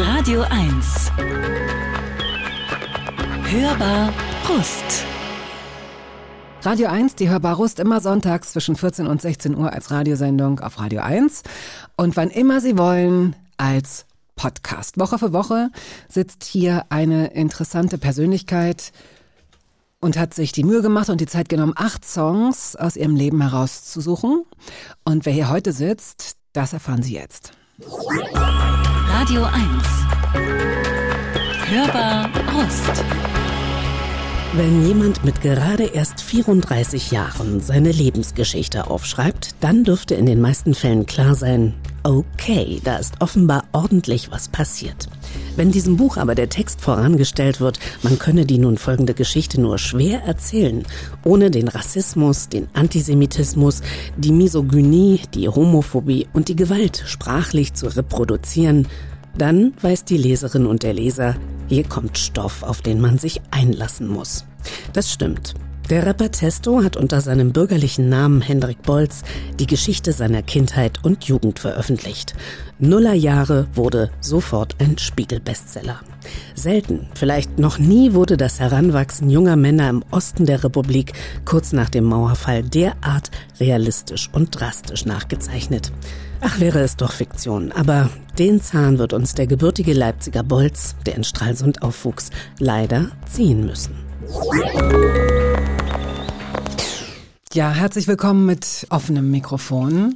Radio 1. Hörbar Brust. Radio 1, die Hörbar Rust, immer sonntags zwischen 14 und 16 Uhr als Radiosendung auf Radio 1 und wann immer Sie wollen als Podcast. Woche für Woche sitzt hier eine interessante Persönlichkeit und hat sich die Mühe gemacht und die Zeit genommen, acht Songs aus ihrem Leben herauszusuchen. Und wer hier heute sitzt, das erfahren Sie jetzt. Radio 1. Hörbar Rust. Wenn jemand mit gerade erst 34 Jahren seine Lebensgeschichte aufschreibt, dann dürfte in den meisten Fällen klar sein, okay, da ist offenbar ordentlich was passiert. Wenn diesem Buch aber der Text vorangestellt wird, man könne die nun folgende Geschichte nur schwer erzählen, ohne den Rassismus, den Antisemitismus, die Misogynie, die Homophobie und die Gewalt sprachlich zu reproduzieren, dann weiß die Leserin und der Leser, hier kommt Stoff, auf den man sich einlassen muss. Das stimmt. Der Rapper Testo hat unter seinem bürgerlichen Namen Hendrik Bolz die Geschichte seiner Kindheit und Jugend veröffentlicht. Nullerjahre wurde sofort ein Spiegel-Bestseller. Selten, vielleicht noch nie wurde das Heranwachsen junger Männer im Osten der Republik kurz nach dem Mauerfall derart realistisch und drastisch nachgezeichnet. Ach, wäre es doch Fiktion. Aber den Zahn wird uns der gebürtige Leipziger Bolz, der in Stralsund aufwuchs, leider ziehen müssen. Ja, herzlich willkommen mit offenem Mikrofon.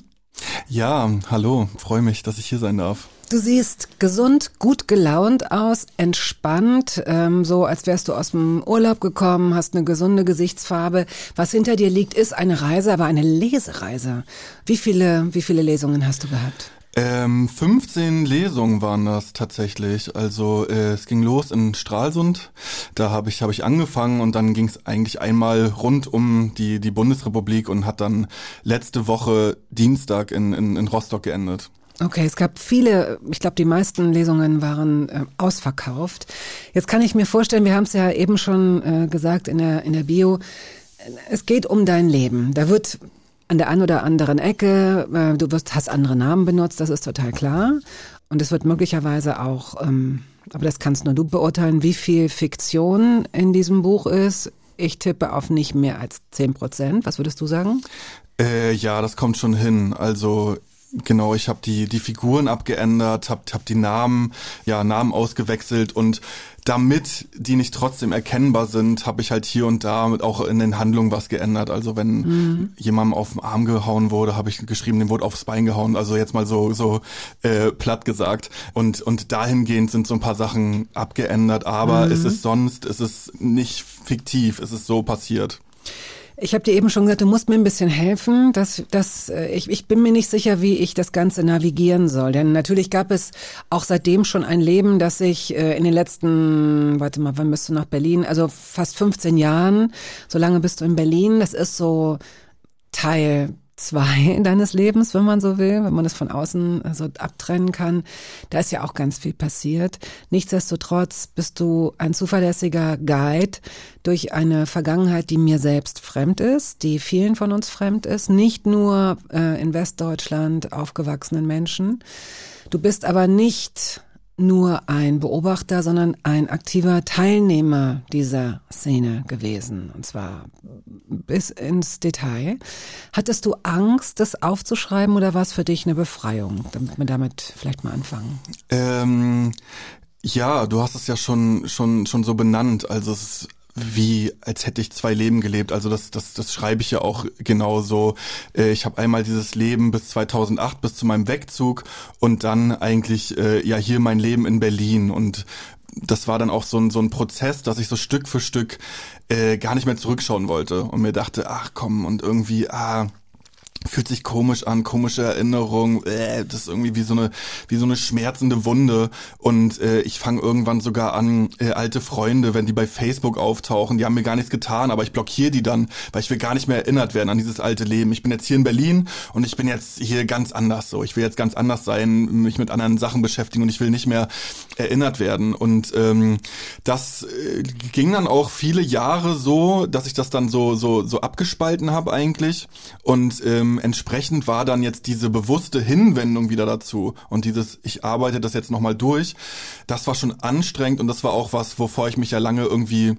Ja, hallo, freue mich, dass ich hier sein darf. Du siehst gesund, gut gelaunt aus, entspannt, ähm, so als wärst du aus dem Urlaub gekommen, hast eine gesunde Gesichtsfarbe. Was hinter dir liegt, ist eine Reise, aber eine Lesereise. Wie viele, wie viele Lesungen hast du gehabt? Ähm, 15 Lesungen waren das tatsächlich. Also äh, es ging los in Stralsund. Da habe ich hab ich angefangen und dann ging es eigentlich einmal rund um die die Bundesrepublik und hat dann letzte Woche Dienstag in, in, in Rostock geendet. Okay, es gab viele, ich glaube, die meisten Lesungen waren äh, ausverkauft. Jetzt kann ich mir vorstellen, wir haben es ja eben schon äh, gesagt in der, in der Bio, es geht um dein Leben. Da wird an der einen oder anderen Ecke, äh, du wirst, hast andere Namen benutzt, das ist total klar. Und es wird möglicherweise auch, ähm, aber das kannst nur du beurteilen, wie viel Fiktion in diesem Buch ist. Ich tippe auf nicht mehr als 10 Prozent. Was würdest du sagen? Äh, ja, das kommt schon hin. Also Genau, ich habe die die Figuren abgeändert, habe hab die Namen ja Namen ausgewechselt und damit die nicht trotzdem erkennbar sind, habe ich halt hier und da auch in den Handlungen was geändert. Also wenn mhm. jemandem auf den Arm gehauen wurde, habe ich geschrieben, dem wurde aufs Bein gehauen. Also jetzt mal so so äh, platt gesagt. Und und dahingehend sind so ein paar Sachen abgeändert, aber mhm. es ist sonst, es ist nicht fiktiv, es ist so passiert. Ich habe dir eben schon gesagt, du musst mir ein bisschen helfen. Dass, dass, äh, ich, ich bin mir nicht sicher, wie ich das Ganze navigieren soll. Denn natürlich gab es auch seitdem schon ein Leben, das sich äh, in den letzten, warte mal, wann bist du nach Berlin? Also fast 15 Jahren. So lange bist du in Berlin. Das ist so Teil zwei deines Lebens, wenn man so will, wenn man es von außen so abtrennen kann. Da ist ja auch ganz viel passiert. Nichtsdestotrotz bist du ein zuverlässiger Guide durch eine Vergangenheit, die mir selbst fremd ist, die vielen von uns fremd ist, nicht nur äh, in Westdeutschland aufgewachsenen Menschen. Du bist aber nicht nur ein Beobachter, sondern ein aktiver Teilnehmer dieser Szene gewesen. Und zwar bis ins Detail. Hattest du Angst, das aufzuschreiben oder war es für dich eine Befreiung? Damit wir damit vielleicht mal anfangen. Ähm, ja, du hast es ja schon, schon, schon so benannt. Also es ist wie als hätte ich zwei Leben gelebt. Also das, das, das schreibe ich ja auch genauso. Äh, ich habe einmal dieses Leben bis 2008, bis zu meinem Wegzug und dann eigentlich äh, ja hier mein Leben in Berlin und das war dann auch so ein, so ein Prozess, dass ich so Stück für Stück äh, gar nicht mehr zurückschauen wollte und mir dachte, ach komm und irgendwie, ah, fühlt sich komisch an, komische Erinnerung, äh, das ist irgendwie wie so eine wie so eine schmerzende Wunde und äh, ich fange irgendwann sogar an äh, alte Freunde, wenn die bei Facebook auftauchen, die haben mir gar nichts getan, aber ich blockiere die dann, weil ich will gar nicht mehr erinnert werden an dieses alte Leben. Ich bin jetzt hier in Berlin und ich bin jetzt hier ganz anders so. Ich will jetzt ganz anders sein, mich mit anderen Sachen beschäftigen und ich will nicht mehr erinnert werden und ähm, das äh, ging dann auch viele Jahre so, dass ich das dann so so so abgespalten habe eigentlich und ähm, ähm, entsprechend war dann jetzt diese bewusste Hinwendung wieder dazu und dieses, ich arbeite das jetzt nochmal durch, das war schon anstrengend und das war auch was, wovor ich mich ja lange irgendwie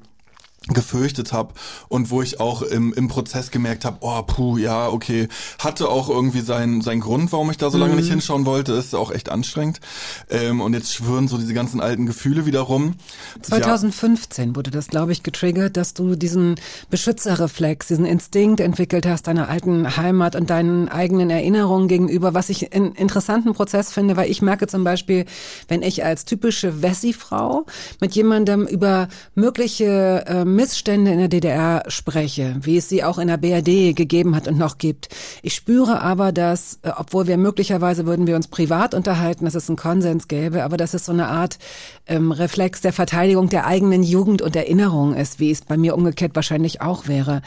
gefürchtet habe und wo ich auch im, im Prozess gemerkt habe, oh puh, ja, okay, hatte auch irgendwie seinen sein Grund, warum ich da so lange mhm. nicht hinschauen wollte, ist auch echt anstrengend. Ähm, und jetzt schwören so diese ganzen alten Gefühle wieder rum. 2015 ja. wurde das, glaube ich, getriggert, dass du diesen Beschützerreflex, diesen Instinkt entwickelt hast, deiner alten Heimat und deinen eigenen Erinnerungen gegenüber, was ich einen interessanten Prozess finde, weil ich merke zum Beispiel, wenn ich als typische Wessi-Frau mit jemandem über mögliche ähm, Missstände in der DDR spreche, wie es sie auch in der BRD gegeben hat und noch gibt. Ich spüre aber, dass, äh, obwohl wir möglicherweise würden wir uns privat unterhalten, dass es einen Konsens gäbe, aber dass es so eine Art ähm, Reflex der Verteidigung der eigenen Jugend und Erinnerung ist, wie es bei mir umgekehrt wahrscheinlich auch wäre.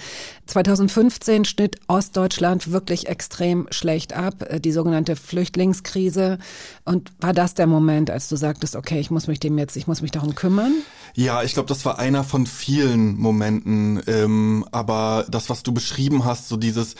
2015 schnitt Ostdeutschland wirklich extrem schlecht ab, äh, die sogenannte Flüchtlingskrise. Und war das der Moment, als du sagtest, okay, ich muss mich dem jetzt, ich muss mich darum kümmern? Ja, ich glaube, das war einer von vielen Momenten. Ähm, aber das, was du beschrieben hast, so dieses,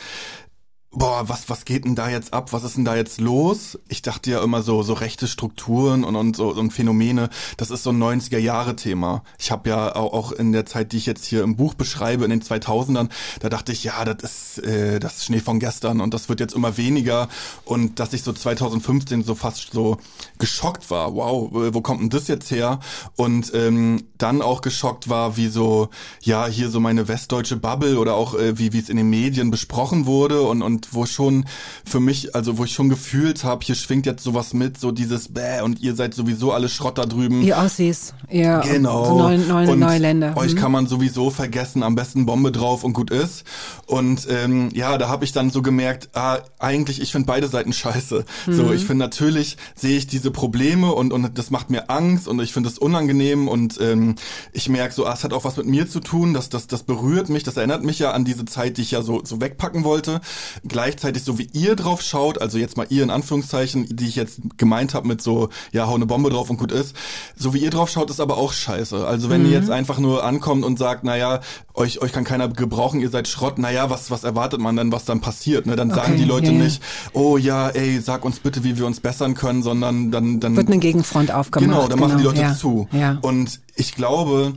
boah, was, was geht denn da jetzt ab? Was ist denn da jetzt los? Ich dachte ja immer so, so rechte Strukturen und, und so und Phänomene, das ist so ein 90er-Jahre-Thema. Ich habe ja auch, in der Zeit, die ich jetzt hier im Buch beschreibe, in den 2000ern, da dachte ich, ja, das ist, äh, das Schnee von gestern und das wird jetzt immer weniger. Und dass ich so 2015 so fast so geschockt war, wow, wo kommt denn das jetzt her? Und ähm, dann auch geschockt war, wie so, ja, hier so meine westdeutsche Bubble oder auch äh, wie wie es in den Medien besprochen wurde und, und wo schon für mich, also wo ich schon gefühlt habe, hier schwingt jetzt sowas mit, so dieses Bäh und ihr seid sowieso alle Schrott da drüben. Ihr Ossis, ja. Genau. So neue, neue, und neue Länder. Euch mhm. kann man sowieso vergessen, am besten Bombe drauf und gut ist. Und ähm, ja, da habe ich dann so gemerkt, ah, eigentlich, ich finde beide Seiten scheiße. Mhm. So, ich finde natürlich, sehe ich diese Probleme und, und das macht mir Angst und ich finde es unangenehm und ähm, ich merke so, ah, es hat auch was mit mir zu tun, das, das, das berührt mich, das erinnert mich ja an diese Zeit, die ich ja so, so wegpacken wollte gleichzeitig so wie ihr drauf schaut, also jetzt mal ihr in Anführungszeichen, die ich jetzt gemeint habe mit so, ja, hau eine Bombe drauf und gut ist, so wie ihr drauf schaut, ist aber auch scheiße. Also wenn mhm. ihr jetzt einfach nur ankommt und sagt, naja, euch, euch kann keiner gebrauchen, ihr seid Schrott, naja, was, was erwartet man denn, was dann passiert? Ne? Dann okay, sagen die Leute yeah. nicht, oh ja, ey, sag uns bitte, wie wir uns bessern können, sondern dann... dann Wird eine Gegenfront aufgemacht. Genau, dann genau, machen die Leute ja. zu. Ja. Und ich glaube,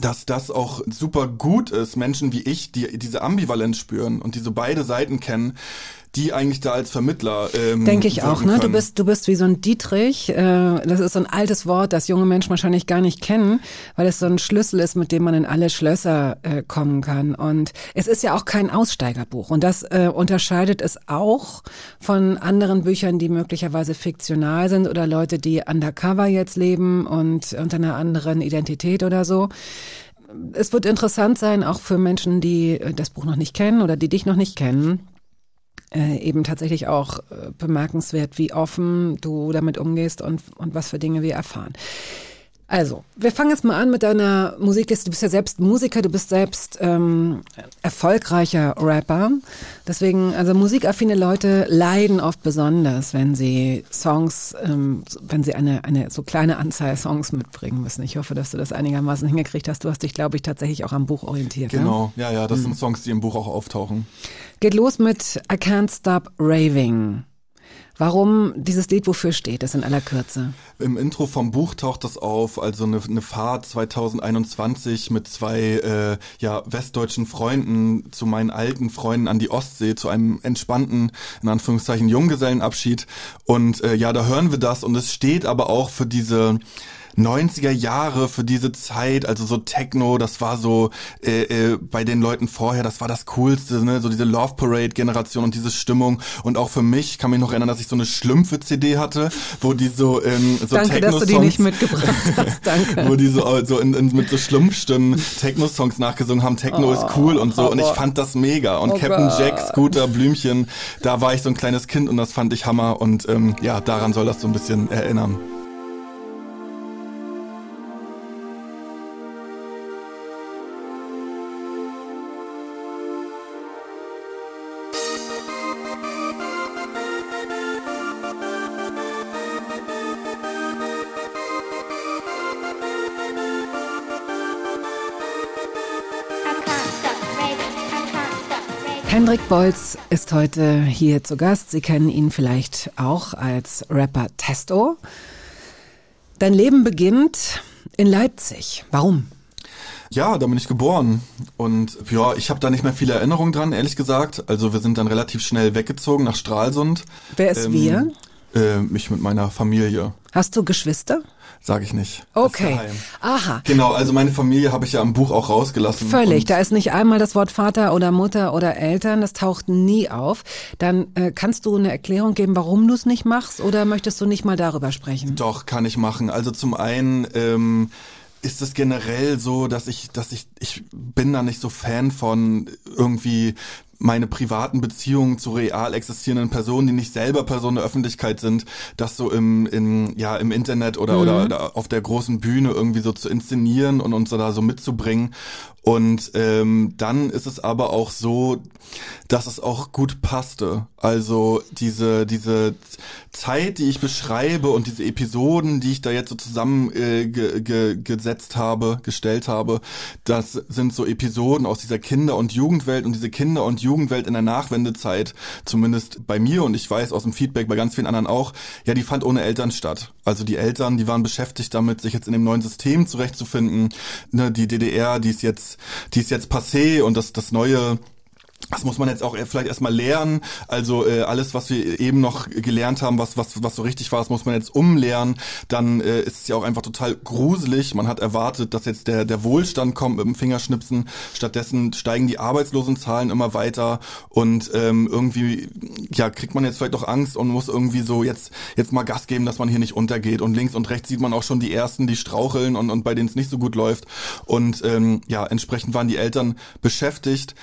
dass das auch super gut ist, Menschen wie ich, die diese Ambivalenz spüren und die so beide Seiten kennen, die eigentlich da als Vermittler ähm, denke ich auch ne? Du bist du bist wie so ein Dietrich äh, das ist so ein altes Wort das junge Menschen wahrscheinlich gar nicht kennen weil es so ein Schlüssel ist mit dem man in alle Schlösser äh, kommen kann. Und es ist ja auch kein Aussteigerbuch. Und das äh, unterscheidet es auch von anderen Büchern die möglicherweise fiktional sind oder Leute die undercover jetzt leben und unter einer anderen Identität oder so. Es wird interessant sein, auch für Menschen, die äh, das Buch noch nicht kennen oder die dich noch nicht kennen, äh, eben tatsächlich auch äh, bemerkenswert, wie offen du damit umgehst und, und was für Dinge wir erfahren. Also, wir fangen jetzt mal an mit deiner Musikliste. Du bist ja selbst Musiker, du bist selbst ähm, erfolgreicher Rapper. Deswegen, also musikaffine Leute leiden oft besonders, wenn sie Songs, ähm, wenn sie eine, eine so kleine Anzahl Songs mitbringen müssen. Ich hoffe, dass du das einigermaßen hingekriegt hast. Du hast dich, glaube ich, tatsächlich auch am Buch orientiert. Ne? Genau, ne? ja, ja, das hm. sind Songs, die im Buch auch auftauchen. Geht los mit I Can't Stop Raving. Warum dieses Lied wofür steht es in aller Kürze? Im Intro vom Buch taucht das auf, also eine, eine Fahrt 2021 mit zwei äh, ja, westdeutschen Freunden zu meinen alten Freunden an die Ostsee, zu einem entspannten, in Anführungszeichen, Junggesellenabschied. Und äh, ja, da hören wir das und es steht aber auch für diese 90er Jahre für diese Zeit, also so Techno, das war so äh, äh, bei den Leuten vorher, das war das Coolste, ne? so diese Love Parade Generation und diese Stimmung und auch für mich kann mich noch erinnern, dass ich so eine Schlümpfe CD hatte, wo die so ähm, so Danke, Techno Songs, dass du die nicht mitgebracht hast. Danke. wo die so, so in, in, mit so Schlumpfstimmen Techno Songs nachgesungen haben, Techno oh, ist cool und so und ich fand das mega und oh Captain Gott. Jack, Scooter, Blümchen, da war ich so ein kleines Kind und das fand ich Hammer und ähm, ja, daran soll das so ein bisschen erinnern. Bolz ist heute hier zu Gast. Sie kennen ihn vielleicht auch als Rapper Testo. Dein Leben beginnt in Leipzig. Warum? Ja, da bin ich geboren. Und ja, ich habe da nicht mehr viele Erinnerungen dran, ehrlich gesagt. Also wir sind dann relativ schnell weggezogen nach Stralsund. Wer ist ähm, wir? Äh, mich mit meiner Familie. Hast du Geschwister? Sage ich nicht. Okay. Aha. Genau, also meine Familie habe ich ja im Buch auch rausgelassen. Völlig. Da ist nicht einmal das Wort Vater oder Mutter oder Eltern. Das taucht nie auf. Dann äh, kannst du eine Erklärung geben, warum du es nicht machst oder möchtest du nicht mal darüber sprechen? Doch, kann ich machen. Also zum einen ähm, ist es generell so, dass ich, dass ich, ich bin da nicht so Fan von irgendwie meine privaten Beziehungen zu real existierenden Personen, die nicht selber Personen der Öffentlichkeit sind, das so im, im, ja, im Internet oder, mhm. oder, oder auf der großen Bühne irgendwie so zu inszenieren und uns da so mitzubringen. Und ähm, dann ist es aber auch so, dass es auch gut passte. Also diese, diese Zeit, die ich beschreibe und diese Episoden, die ich da jetzt so zusammen äh, ge, ge, gesetzt habe, gestellt habe, das sind so Episoden aus dieser Kinder- und Jugendwelt und diese Kinder- und Jugendwelt in der Nachwendezeit, zumindest bei mir und ich weiß aus dem Feedback bei ganz vielen anderen auch, ja, die fand ohne Eltern statt. Also die Eltern, die waren beschäftigt damit, sich jetzt in dem neuen System zurechtzufinden. Ne, die DDR, die ist jetzt die ist jetzt passé und das, das neue das muss man jetzt auch vielleicht erstmal lernen. Also äh, alles, was wir eben noch gelernt haben, was, was, was so richtig war, das muss man jetzt umlernen. Dann äh, ist es ja auch einfach total gruselig. Man hat erwartet, dass jetzt der, der Wohlstand kommt mit dem Fingerschnipsen. Stattdessen steigen die Arbeitslosenzahlen immer weiter und ähm, irgendwie ja kriegt man jetzt vielleicht auch Angst und muss irgendwie so jetzt, jetzt mal Gas geben, dass man hier nicht untergeht. Und links und rechts sieht man auch schon die Ersten, die straucheln und, und bei denen es nicht so gut läuft. Und ähm, ja, entsprechend waren die Eltern beschäftigt.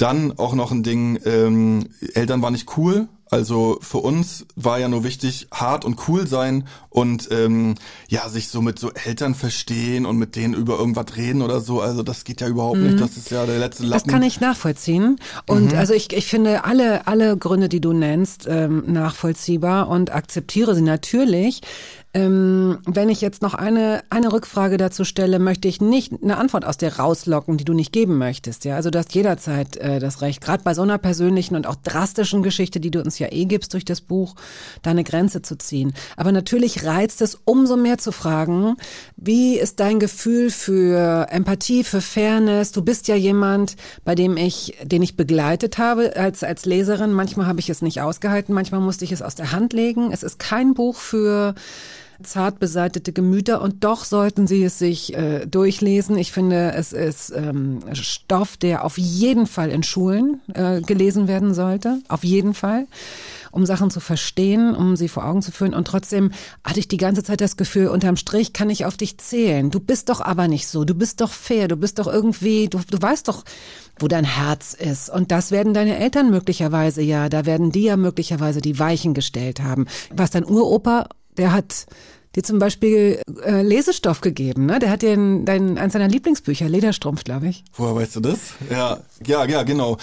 Dann auch noch ein Ding, ähm, Eltern war nicht cool. Also für uns war ja nur wichtig, hart und cool sein und ähm, ja, sich so mit so Eltern verstehen und mit denen über irgendwas reden oder so. Also das geht ja überhaupt mhm. nicht. Das ist ja der letzte Lappen. Das kann ich nachvollziehen. Und mhm. also ich, ich finde alle, alle Gründe, die du nennst, ähm, nachvollziehbar und akzeptiere sie natürlich. Ähm, wenn ich jetzt noch eine, eine Rückfrage dazu stelle, möchte ich nicht eine Antwort aus dir rauslocken, die du nicht geben möchtest. Ja, also du hast jederzeit äh, das Recht, gerade bei so einer persönlichen und auch drastischen Geschichte, die du uns ja eh gibst durch das Buch, deine Grenze zu ziehen. Aber natürlich reizt es umso mehr zu fragen, wie ist dein Gefühl für Empathie, für Fairness? Du bist ja jemand, bei dem ich, den ich begleitet habe als, als Leserin. Manchmal habe ich es nicht ausgehalten, manchmal musste ich es aus der Hand legen. Es ist kein Buch für zart beseitete Gemüter und doch sollten Sie es sich äh, durchlesen. Ich finde, es ist ähm, Stoff, der auf jeden Fall in Schulen äh, gelesen werden sollte. Auf jeden Fall um Sachen zu verstehen, um sie vor Augen zu führen. Und trotzdem hatte ich die ganze Zeit das Gefühl, unterm Strich kann ich auf dich zählen. Du bist doch aber nicht so. Du bist doch fair. Du bist doch irgendwie, du, du weißt doch, wo dein Herz ist. Und das werden deine Eltern möglicherweise ja, da werden die ja möglicherweise die Weichen gestellt haben. Was dein Uropa der hat dir zum Beispiel äh, Lesestoff gegeben, ne? Der hat dir ein, dein, eins seiner Lieblingsbücher, Lederstrumpf, glaube ich. Woher weißt du das? Ja, ja, ja, genau.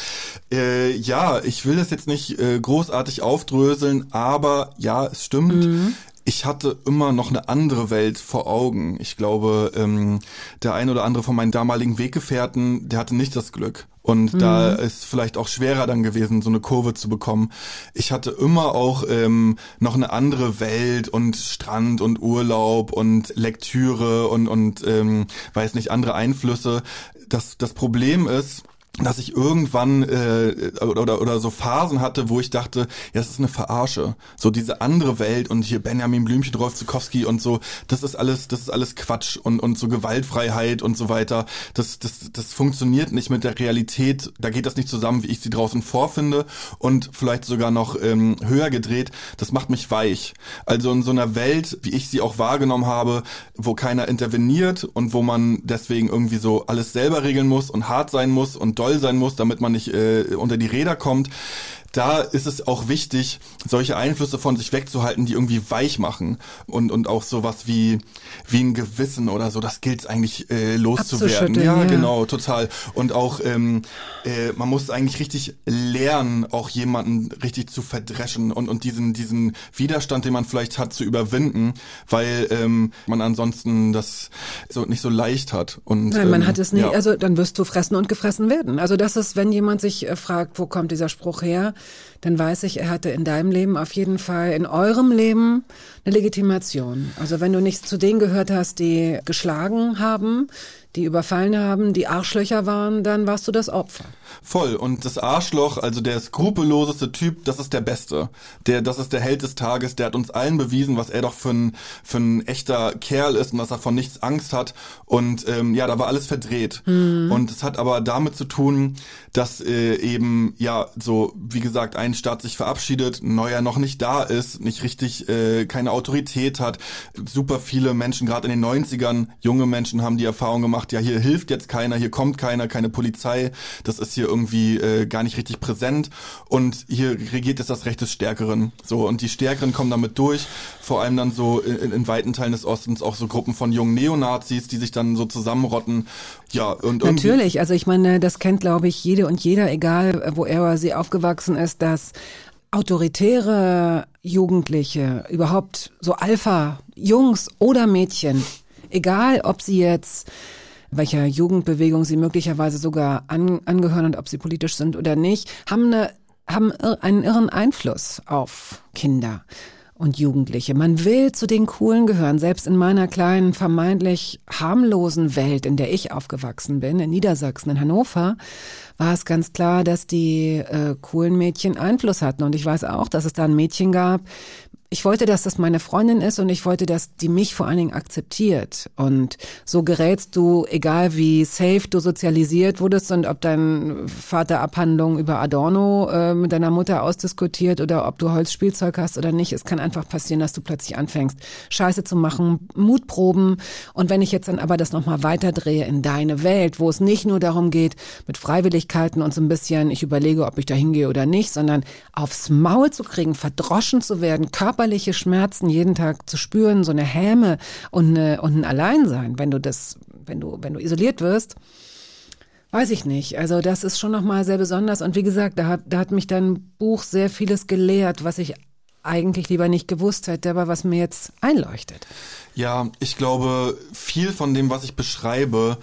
Äh, ja, ich will das jetzt nicht äh, großartig aufdröseln, aber ja, es stimmt. Mhm. Ich hatte immer noch eine andere Welt vor Augen. Ich glaube, ähm, der ein oder andere von meinen damaligen Weggefährten, der hatte nicht das Glück. Und mhm. da ist vielleicht auch schwerer dann gewesen, so eine Kurve zu bekommen. Ich hatte immer auch ähm, noch eine andere Welt und Strand und Urlaub und Lektüre und, und ähm, weiß nicht, andere Einflüsse. Das, das Problem ist, dass ich irgendwann äh, oder, oder so Phasen hatte, wo ich dachte, ja, das ist eine Verarsche. So diese andere Welt und hier Benjamin Blümchen, Rolf Zukowski und so, das ist alles, das ist alles Quatsch und, und so Gewaltfreiheit und so weiter. Das, das, das funktioniert nicht mit der Realität. Da geht das nicht zusammen, wie ich sie draußen vorfinde und vielleicht sogar noch ähm, höher gedreht. Das macht mich weich. Also in so einer Welt, wie ich sie auch wahrgenommen habe, wo keiner interveniert und wo man deswegen irgendwie so alles selber regeln muss und hart sein muss und doll sein muss, damit man nicht äh, unter die Räder kommt da ist es auch wichtig, solche Einflüsse von sich wegzuhalten, die irgendwie weich machen und und auch sowas wie wie ein Gewissen oder so. Das gilt eigentlich äh, loszuwerden. Ja, ja, genau, total. Und auch ähm, äh, man muss eigentlich richtig lernen, auch jemanden richtig zu verdreschen und und diesen diesen Widerstand, den man vielleicht hat, zu überwinden, weil ähm, man ansonsten das so nicht so leicht hat. Und Nein, man ähm, hat es nicht. ja. Also dann wirst du fressen und gefressen werden. Also das ist, wenn jemand sich äh, fragt, wo kommt dieser Spruch her, dann weiß ich, er hatte in deinem Leben auf jeden Fall, in eurem Leben eine Legitimation. Also wenn du nicht zu denen gehört hast, die geschlagen haben, die überfallen haben, die Arschlöcher waren, dann warst du das Opfer. Voll. Und das Arschloch, also der skrupelloseste Typ, das ist der Beste. Der, das ist der Held des Tages. Der hat uns allen bewiesen, was er doch für ein, für ein echter Kerl ist und dass er von nichts Angst hat. Und ähm, ja, da war alles verdreht. Und es hat aber damit zu tun, dass äh, eben, ja, so, wie gesagt, ein Staat sich verabschiedet, ein neuer noch nicht da ist, nicht richtig, äh, keine Autorität hat. Super viele Menschen, gerade in den 90ern, junge Menschen haben die Erfahrung gemacht, ja, hier hilft jetzt keiner, hier kommt keiner, keine Polizei. Das ist hier irgendwie äh, gar nicht richtig präsent. Und hier regiert jetzt das Recht des Stärkeren. So, und die Stärkeren kommen damit durch. Vor allem dann so in, in weiten Teilen des Ostens auch so Gruppen von jungen Neonazis, die sich dann so zusammenrotten. Ja, und Natürlich, also ich meine, das kennt, glaube ich, jede und jeder, egal äh, wo er oder sie aufgewachsen ist, dass autoritäre Jugendliche, überhaupt so Alpha-Jungs oder Mädchen, egal ob sie jetzt welcher Jugendbewegung sie möglicherweise sogar an, angehören und ob sie politisch sind oder nicht, haben, eine, haben einen irren Einfluss auf Kinder und Jugendliche. Man will zu den Coolen gehören. Selbst in meiner kleinen, vermeintlich harmlosen Welt, in der ich aufgewachsen bin, in Niedersachsen, in Hannover, war es ganz klar, dass die äh, coolen Mädchen Einfluss hatten. Und ich weiß auch, dass es da ein Mädchen gab. Ich wollte, dass das meine Freundin ist und ich wollte, dass die mich vor allen Dingen akzeptiert. Und so gerätst du, egal wie safe du sozialisiert wurdest und ob dein Vater Abhandlungen über Adorno äh, mit deiner Mutter ausdiskutiert oder ob du Holzspielzeug hast oder nicht. Es kann einfach passieren, dass du plötzlich anfängst, Scheiße zu machen, Mutproben. Und wenn ich jetzt dann aber das nochmal weiterdrehe in deine Welt, wo es nicht nur darum geht, mit Freiwilligkeiten und so ein bisschen, ich überlege, ob ich da hingehe oder nicht, sondern aufs Maul zu kriegen, verdroschen zu werden, körperliche Schmerzen jeden Tag zu spüren, so eine Häme und, eine, und ein Alleinsein, wenn du das, wenn du, wenn du isoliert wirst. Weiß ich nicht. Also das ist schon nochmal sehr besonders. Und wie gesagt, da hat, da hat mich dein Buch sehr vieles gelehrt, was ich eigentlich lieber nicht gewusst hätte, aber was mir jetzt einleuchtet. Ja, ich glaube, viel von dem, was ich beschreibe,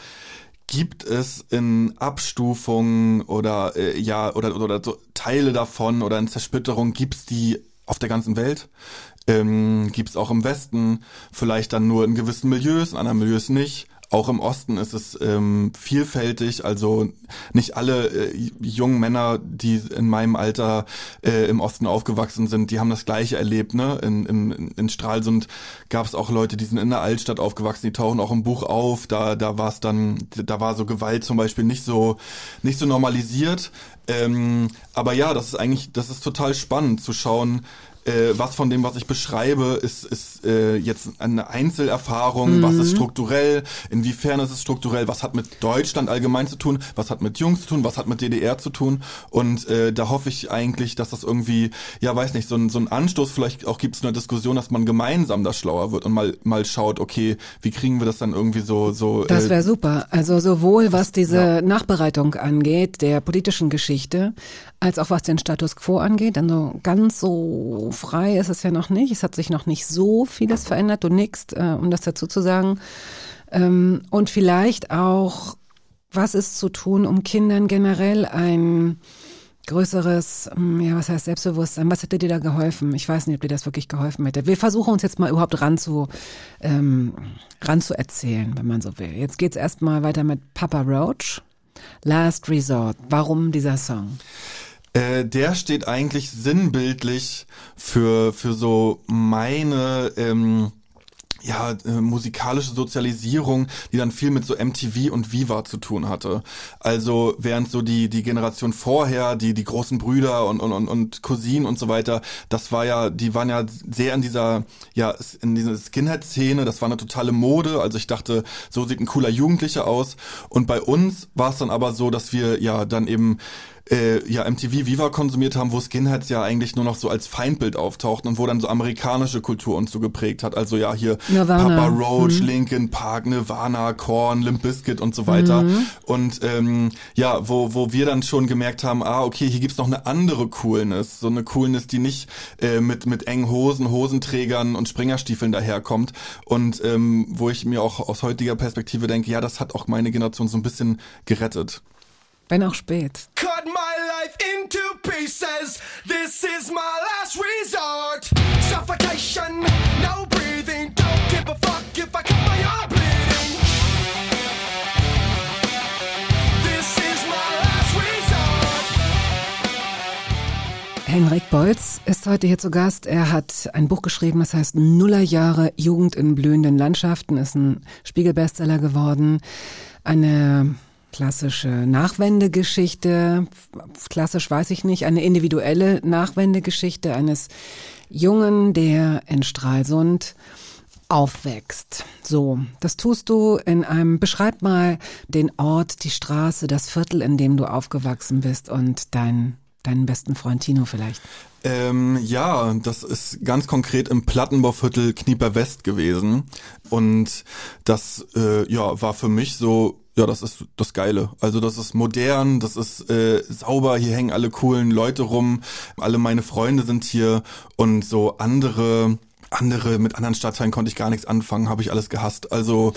gibt es in Abstufungen oder äh, ja oder oder so Teile davon oder in Zersplitterung gibt's die auf der ganzen Welt. Ähm, gibt's auch im Westen, vielleicht dann nur in gewissen Milieus, in anderen Milieus nicht. Auch im Osten ist es ähm, vielfältig, also nicht alle äh, jungen Männer, die in meinem Alter äh, im Osten aufgewachsen sind, die haben das Gleiche erlebt. Ne? In, in, in Stralsund gab es auch Leute, die sind in der Altstadt aufgewachsen, die tauchen auch im Buch auf. Da, da war es dann, da war so Gewalt zum Beispiel nicht so, nicht so normalisiert. Ähm, aber ja, das ist eigentlich, das ist total spannend zu schauen, äh, was von dem, was ich beschreibe, ist, ist äh, jetzt eine Einzelerfahrung, was ist strukturell, inwiefern ist es strukturell, was hat mit Deutschland allgemein zu tun, was hat mit Jungs zu tun, was hat mit DDR zu tun? Und äh, da hoffe ich eigentlich, dass das irgendwie, ja weiß nicht, so ein, so ein Anstoß vielleicht auch gibt es eine Diskussion, dass man gemeinsam da schlauer wird und mal, mal schaut, okay, wie kriegen wir das dann irgendwie so, so Das äh, wäre super. Also sowohl was diese Nachbereitung angeht, der politischen Geschichte, als auch was den Status quo angeht. Also ganz so frei ist es ja noch nicht. Es hat sich noch nicht so vieles verändert. Du nickst, äh, um das dazu zu sagen. Ähm, und vielleicht auch, was ist zu tun, um Kindern generell ein größeres, ähm, ja, was heißt Selbstbewusstsein? Was hätte dir da geholfen? Ich weiß nicht, ob dir das wirklich geholfen hätte. Wir versuchen uns jetzt mal überhaupt ran zu, ähm, ran zu erzählen, wenn man so will. Jetzt geht's erstmal weiter mit Papa Roach. Last Resort. Warum dieser Song? Äh, der steht eigentlich sinnbildlich für, für so meine ähm, ja, äh, musikalische Sozialisierung, die dann viel mit so MTV und Viva zu tun hatte. Also während so die, die Generation vorher, die, die großen Brüder und, und, und, und Cousinen und so weiter, das war ja, die waren ja sehr in dieser, ja, in dieser Skinhead-Szene, das war eine totale Mode. Also ich dachte, so sieht ein cooler Jugendlicher aus. Und bei uns war es dann aber so, dass wir ja dann eben äh, ja MTV Viva konsumiert haben, wo Skinheads ja eigentlich nur noch so als Feindbild auftauchten und wo dann so amerikanische Kultur uns so geprägt hat. Also ja, hier Nirvana. Papa Roach, Mhm. Linkin Park, Nirvana, Korn, Limp Bizkit und so weiter. Mhm. Und ähm, ja, wo, wo wir dann schon gemerkt haben, ah, okay, hier gibt's noch eine andere Coolness. So eine Coolness, die nicht äh, mit, mit engen Hosen, Hosenträgern und Springerstiefeln daherkommt. Und ähm, wo ich mir auch aus heutiger Perspektive denke, ja, das hat auch meine Generation so ein bisschen gerettet. Wenn auch spät. Cut my life into pieces. This is my last resort. Suffocation, no breathing. Don't give a fuck if I cut my arm bleeding. This is my last resort. Henrik Bolz ist heute hier zu Gast. Er hat ein Buch geschrieben, das heißt Nullerjahre Jugend in blühenden Landschaften, ist ein Spiegelbestseller geworden. Eine klassische Nachwendegeschichte, klassisch weiß ich nicht, eine individuelle Nachwendegeschichte eines Jungen, der in Stralsund aufwächst. So, das tust du in einem, beschreib mal den Ort, die Straße, das Viertel, in dem du aufgewachsen bist und dein, deinen besten Freund Tino vielleicht. Ähm, ja, das ist ganz konkret im Plattenbauviertel Knieper West gewesen. Und das äh, ja, war für mich so, ja, das ist das Geile. Also das ist modern, das ist äh, sauber, hier hängen alle coolen Leute rum, alle meine Freunde sind hier. Und so andere andere mit anderen Stadtteilen konnte ich gar nichts anfangen, habe ich alles gehasst. Also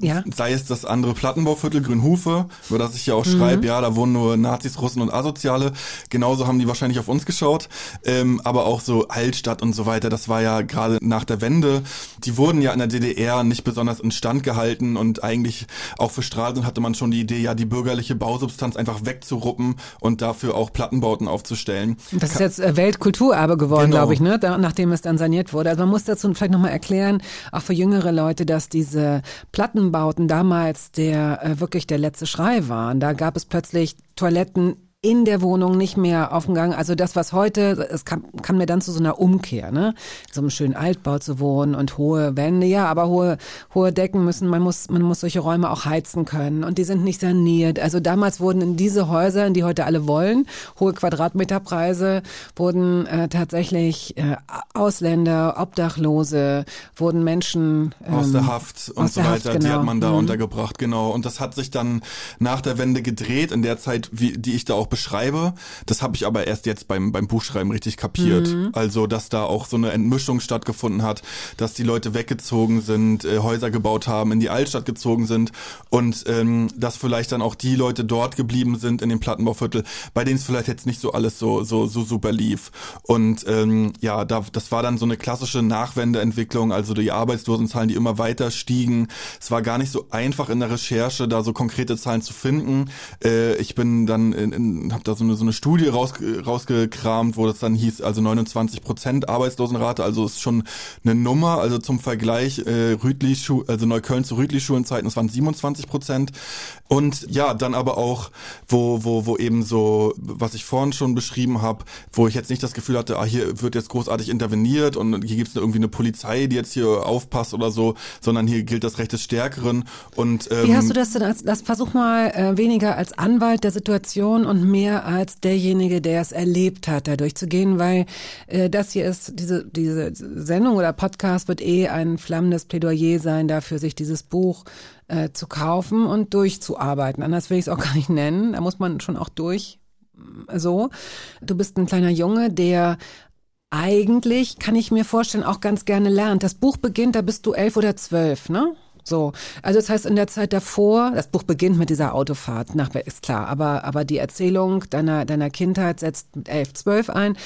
ja. sei es das andere Plattenbauviertel Grünhufe, über das ich ja auch schreibe, ja, da wohnen nur Nazis, Russen und Asoziale. Genauso haben die wahrscheinlich auf uns geschaut. Ähm, aber auch so Altstadt und so weiter, das war ja gerade nach der Wende. Die wurden ja in der DDR nicht besonders instand gehalten und eigentlich auch für Stralsund hatte man schon die Idee, ja, die bürgerliche Bausubstanz einfach wegzuruppen und dafür auch Plattenbauten aufzustellen. Das ist jetzt äh, Weltkulturerbe geworden, Genau. glaube ich, ne? Da, nachdem es dann saniert wurde. Also man muss dazu vielleicht nochmal erklären, auch für jüngere Leute, dass diese Plattenbauten damals der äh, wirklich der letzte Schrei waren. Da gab es plötzlich Toiletten in der Wohnung nicht mehr auf dem Gang. Also das, was heute, es kam, kam mir dann zu so einer Umkehr, ne? So einem schönen Altbau zu wohnen und hohe Wände, ja, aber hohe, hohe Decken müssen, man muss, man muss solche Räume auch heizen können und die sind nicht saniert. Also damals wurden in diese Häuser, in die heute alle wollen, hohe Quadratmeterpreise, wurden äh, tatsächlich äh, Ausländer, Obdachlose, wurden Menschen aus ähm, der Haft und aus so weiter, Haft, die genau. hat man da Mhm. untergebracht, genau. Und das hat sich dann nach der Wende gedreht, in der Zeit, wie, die ich da auch beschreibe. Das habe ich aber erst jetzt beim, beim Buchschreiben richtig kapiert. Mhm. Also, dass da auch so eine Entmischung stattgefunden hat, dass die Leute weggezogen sind, äh, Häuser gebaut haben, in die Altstadt gezogen sind und ähm, dass vielleicht dann auch die Leute dort geblieben sind in dem Plattenbauviertel, bei denen es vielleicht jetzt nicht so alles so, so, so super lief. Und ähm, ja, da, das war dann so eine klassische Nachwendeentwicklung, also die Arbeitslosenzahlen, die immer weiter stiegen. Es war gar nicht so einfach in der Recherche, da so konkrete Zahlen zu finden. Äh, ich bin dann, in, in, habe da so eine, so eine Studie raus, rausgekramt, wo das dann hieß, also 29 Prozent Arbeitslosenrate, also ist schon eine Nummer. Also zum Vergleich, äh, Schu also Neukölln zu Rütli-Schulenzeiten, das waren 27 Prozent. Und ja, dann aber auch, wo, wo, wo eben so, was ich vorhin schon beschrieben habe, wo ich jetzt nicht das Gefühl hatte, ah, hier wird jetzt großartig interveniert und hier gibt's irgendwie eine Polizei, die jetzt hier aufpasst oder so, sondern hier gilt das Recht des Stärkeren. Und ähm, Wie hast du das denn als, das versuch mal äh, weniger als Anwalt der Situation und mehr als derjenige, der es erlebt hat, da durchzugehen, weil äh, das hier ist, diese, diese Sendung oder Podcast wird eh ein flammendes Plädoyer sein dafür, sich dieses Buch äh, zu kaufen und durchzuarbeiten. Anders will ich es auch gar nicht nennen. Da muss man schon auch durch. So. Du bist ein kleiner Junge, der eigentlich, kann ich mir vorstellen, auch ganz gerne lernt. Das Buch beginnt, da bist du elf oder zwölf, ne? So, also das heißt in der Zeit davor, das Buch beginnt mit dieser Autofahrt nach, ist klar, aber, aber die Erzählung deiner, deiner Kindheit setzt mit elf, zwölf ein.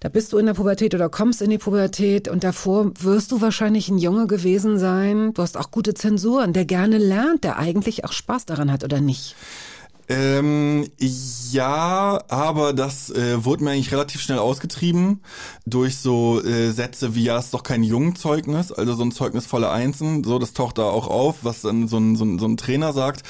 Da bist du in der Pubertät oder kommst in die Pubertät und davor wirst du wahrscheinlich ein Junge gewesen sein. Du hast auch gute Zensuren, der gerne lernt, der eigentlich auch Spaß daran hat oder nicht. Ähm, ja, aber das äh, wurde mir eigentlich relativ schnell ausgetrieben durch so äh, Sätze wie, ja, ist doch kein Jungzeugnis, also so ein Zeugnis voller Einsen, so, das taucht da auch auf, was dann so ein, so ein, so ein Trainer sagt,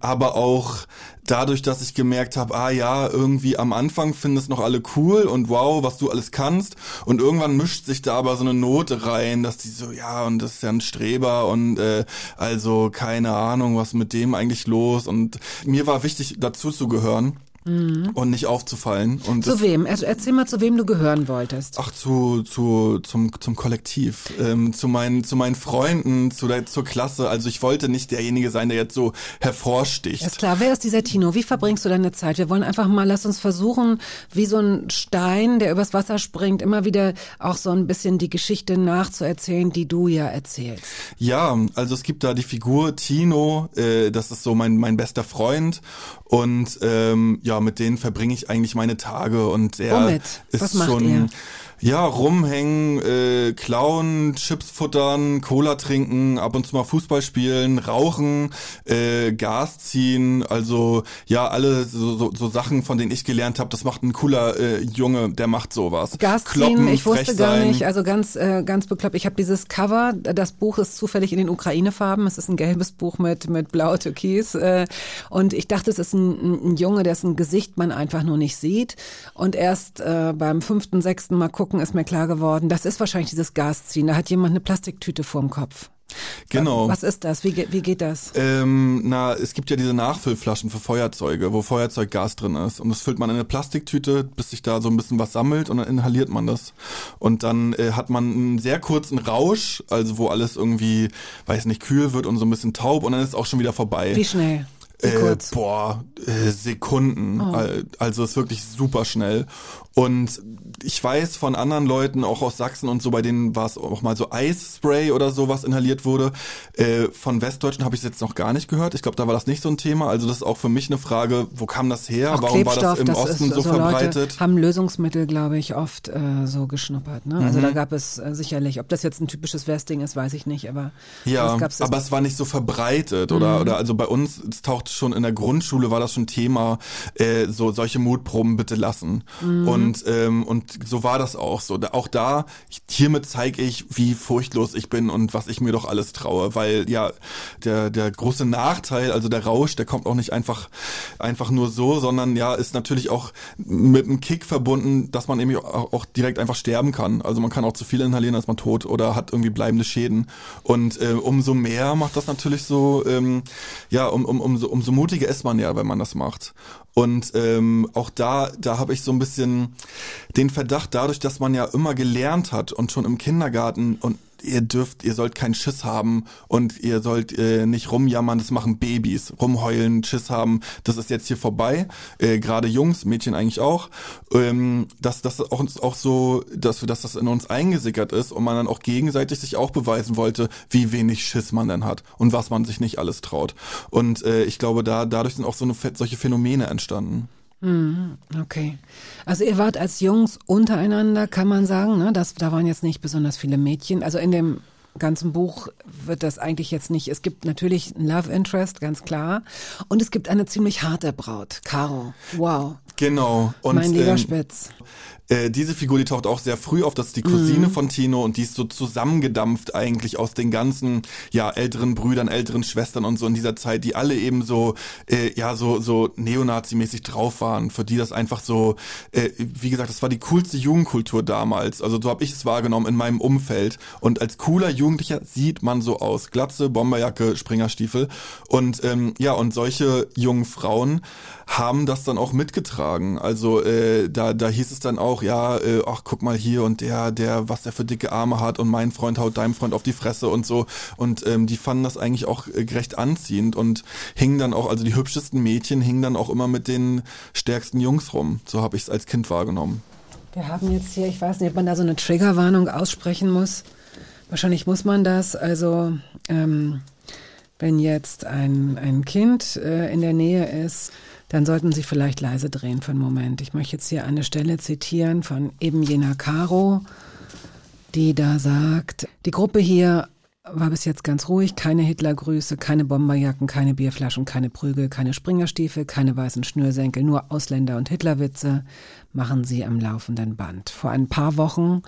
aber auch dadurch, dass ich gemerkt habe, ah ja, irgendwie am Anfang finden es noch alle cool und wow, was du alles kannst. Und irgendwann mischt sich da aber so eine Note rein, dass die so, ja, und das ist ja ein Streber und äh, also keine Ahnung, was mit dem eigentlich los. Und mir war wichtig, dazu zu gehören und nicht aufzufallen. Und Zu wem? Er- Erzähl mal, zu wem du gehören wolltest. Ach, zu, zu, zum, zum Kollektiv, ähm, zu meinen, zu meinen Freunden, zu der, zur Klasse. Also ich wollte nicht derjenige sein, der jetzt so hervorsticht. Ist klar, wer ist dieser Tino? Wie verbringst du deine Zeit? Wir wollen einfach mal, lass uns versuchen, wie so ein Stein, der übers Wasser springt, immer wieder auch so ein bisschen die Geschichte nachzuerzählen, die du ja erzählst. Ja, also es gibt da die Figur Tino, äh, das ist so mein, mein bester Freund und ähm, ja, mit denen verbringe ich eigentlich meine Tage und er Womit? ist schon ihr? Ja rumhängen, äh, klauen, Chips futtern, Cola trinken, ab und zu mal Fußball spielen, rauchen, äh, Gas ziehen, also ja alle so, so, so Sachen, von denen ich gelernt habe, das macht ein cooler äh, Junge, der macht sowas. Gas ziehen, Kloppen, ich wusste gar sein. nicht, also ganz, äh, ganz bekloppt. Ich habe dieses Cover, das Buch ist zufällig in den Ukraine-Farben, es ist ein gelbes Buch mit, mit blau Türkis äh, und ich dachte, es ist ein, ein, ein Junge, dessen Gesicht man einfach nur nicht sieht und erst äh, beim fünften, sechsten Mal gucken ist mir klar geworden, das ist wahrscheinlich dieses Gasziehen, da hat jemand eine Plastiktüte vorm Kopf. Genau. Was ist das? Wie, wie geht das? Ähm, na, es gibt ja diese Nachfüllflaschen für Feuerzeuge, wo Feuerzeuggas drin ist. Und das füllt man in eine Plastiktüte, bis sich da so ein bisschen was sammelt und dann inhaliert man das. Und dann äh, hat man einen sehr kurzen Rausch, also wo alles irgendwie, weiß nicht, kühl wird und so ein bisschen taub und dann ist es auch schon wieder vorbei. Wie schnell? Wie Äh, kurz? Oh. boah, äh, Sekunden. Al- Also ist wirklich super schnell. Und ich weiß von anderen Leuten, auch aus Sachsen und so, bei denen war es auch mal so Eisspray oder so, was inhaliert wurde. Äh, von Westdeutschen habe ich es jetzt noch gar nicht gehört. Ich glaube, da war das nicht so ein Thema. Also das ist auch für mich eine Frage, wo kam das her? Auch Warum war das Klebstoff, im das Osten ist, so, Leute verbreitet? haben Lösungsmittel, glaube ich, oft äh, so geschnuppert. Ne? Also Mhm. da gab es äh, sicherlich, ob das jetzt ein typisches Westding ist, weiß ich nicht, aber Ja, gab's aber es war nicht so verbreitet oder Mhm. oder also bei uns es taucht schon in der Grundschule war das schon Thema äh, so solche Mutproben bitte lassen Mhm. und ähm, und so war das auch so. Auch da hiermit zeige ich wie furchtlos ich bin und was ich mir doch alles traue weil ja der der große Nachteil also der Rausch der kommt auch nicht einfach einfach nur so sondern ja ist natürlich auch mit einem Kick verbunden dass man eben auch, direkt einfach sterben kann. Also man kann auch zu viel inhalieren ist man tot oder hat irgendwie bleibende Schäden. Und äh, umso mehr macht das natürlich so, ähm, ja, um, um, umso, umso mutiger ist man ja, wenn man das macht. Und ähm, auch da, da habe ich so ein bisschen den Verdacht, dadurch, dass man ja immer gelernt hat und schon im Kindergarten und ihr dürft, ihr sollt keinen Schiss haben und ihr sollt äh, nicht rumjammern, das machen Babys, rumheulen, Schiss haben, das ist jetzt hier vorbei. Äh, Gerade Jungs, Mädchen eigentlich auch. Ähm, dass das auch, auch so, dass, dass das in uns eingesickert ist und man dann auch gegenseitig sich auch beweisen wollte, wie wenig Schiss man denn hat und was man sich nicht alles traut. Und äh, ich glaube, da dadurch sind auch so eine, solche Phänomene entstanden. Okay. Also ihr wart als Jungs untereinander, kann man sagen, ne? Das, da waren jetzt nicht besonders viele Mädchen. Also in dem ganzen Buch wird das eigentlich jetzt nicht. Es gibt natürlich ein Love Interest, ganz klar. Und es gibt eine ziemlich harte Braut, Caro. Wow. Genau. Und, mein lieber ähm, Spitz. Äh, diese Figur, die taucht auch sehr früh auf, das ist die Cousine von Tino und die ist so zusammengedampft eigentlich aus den ganzen, ja, älteren Brüdern, älteren Schwestern und so in dieser Zeit, die alle eben so, äh, ja, so, so Neonazi-mäßig drauf waren, für die das einfach so, äh, wie gesagt, das war die coolste Jugendkultur damals, also so habe ich es wahrgenommen in meinem Umfeld. Und als cooler Jugendlicher sieht man so aus, Glatze, Bomberjacke, Springerstiefel. Und ähm, ja, und solche jungen Frauen haben das dann auch mitgetragen, also äh, da, da hieß es dann auch, ja, äh, ach guck mal hier und der, der, was der für dicke Arme hat und mein Freund haut deinem Freund auf die Fresse und so. Und ähm, die fanden das eigentlich auch äh, recht anziehend und hingen dann auch, also die hübschesten Mädchen hingen dann auch immer mit den stärksten Jungs rum. So habe ich es als Kind wahrgenommen. Wir haben jetzt hier, ich weiß nicht, ob man da so eine Triggerwarnung aussprechen muss. Wahrscheinlich muss man das. Also ähm, wenn jetzt ein, ein Kind äh, in der Nähe ist, dann sollten Sie vielleicht leise drehen für einen Moment. Ich möchte jetzt hier eine Stelle zitieren von eben jener Caro, die da sagt, die Gruppe hier war bis jetzt ganz ruhig, keine Hitlergrüße, keine Bomberjacken, keine Bierflaschen, keine Prügel, keine Springerstiefel, keine weißen Schnürsenkel, nur Ausländer und Hitlerwitze machen sie am laufenden Band. Vor ein paar Wochen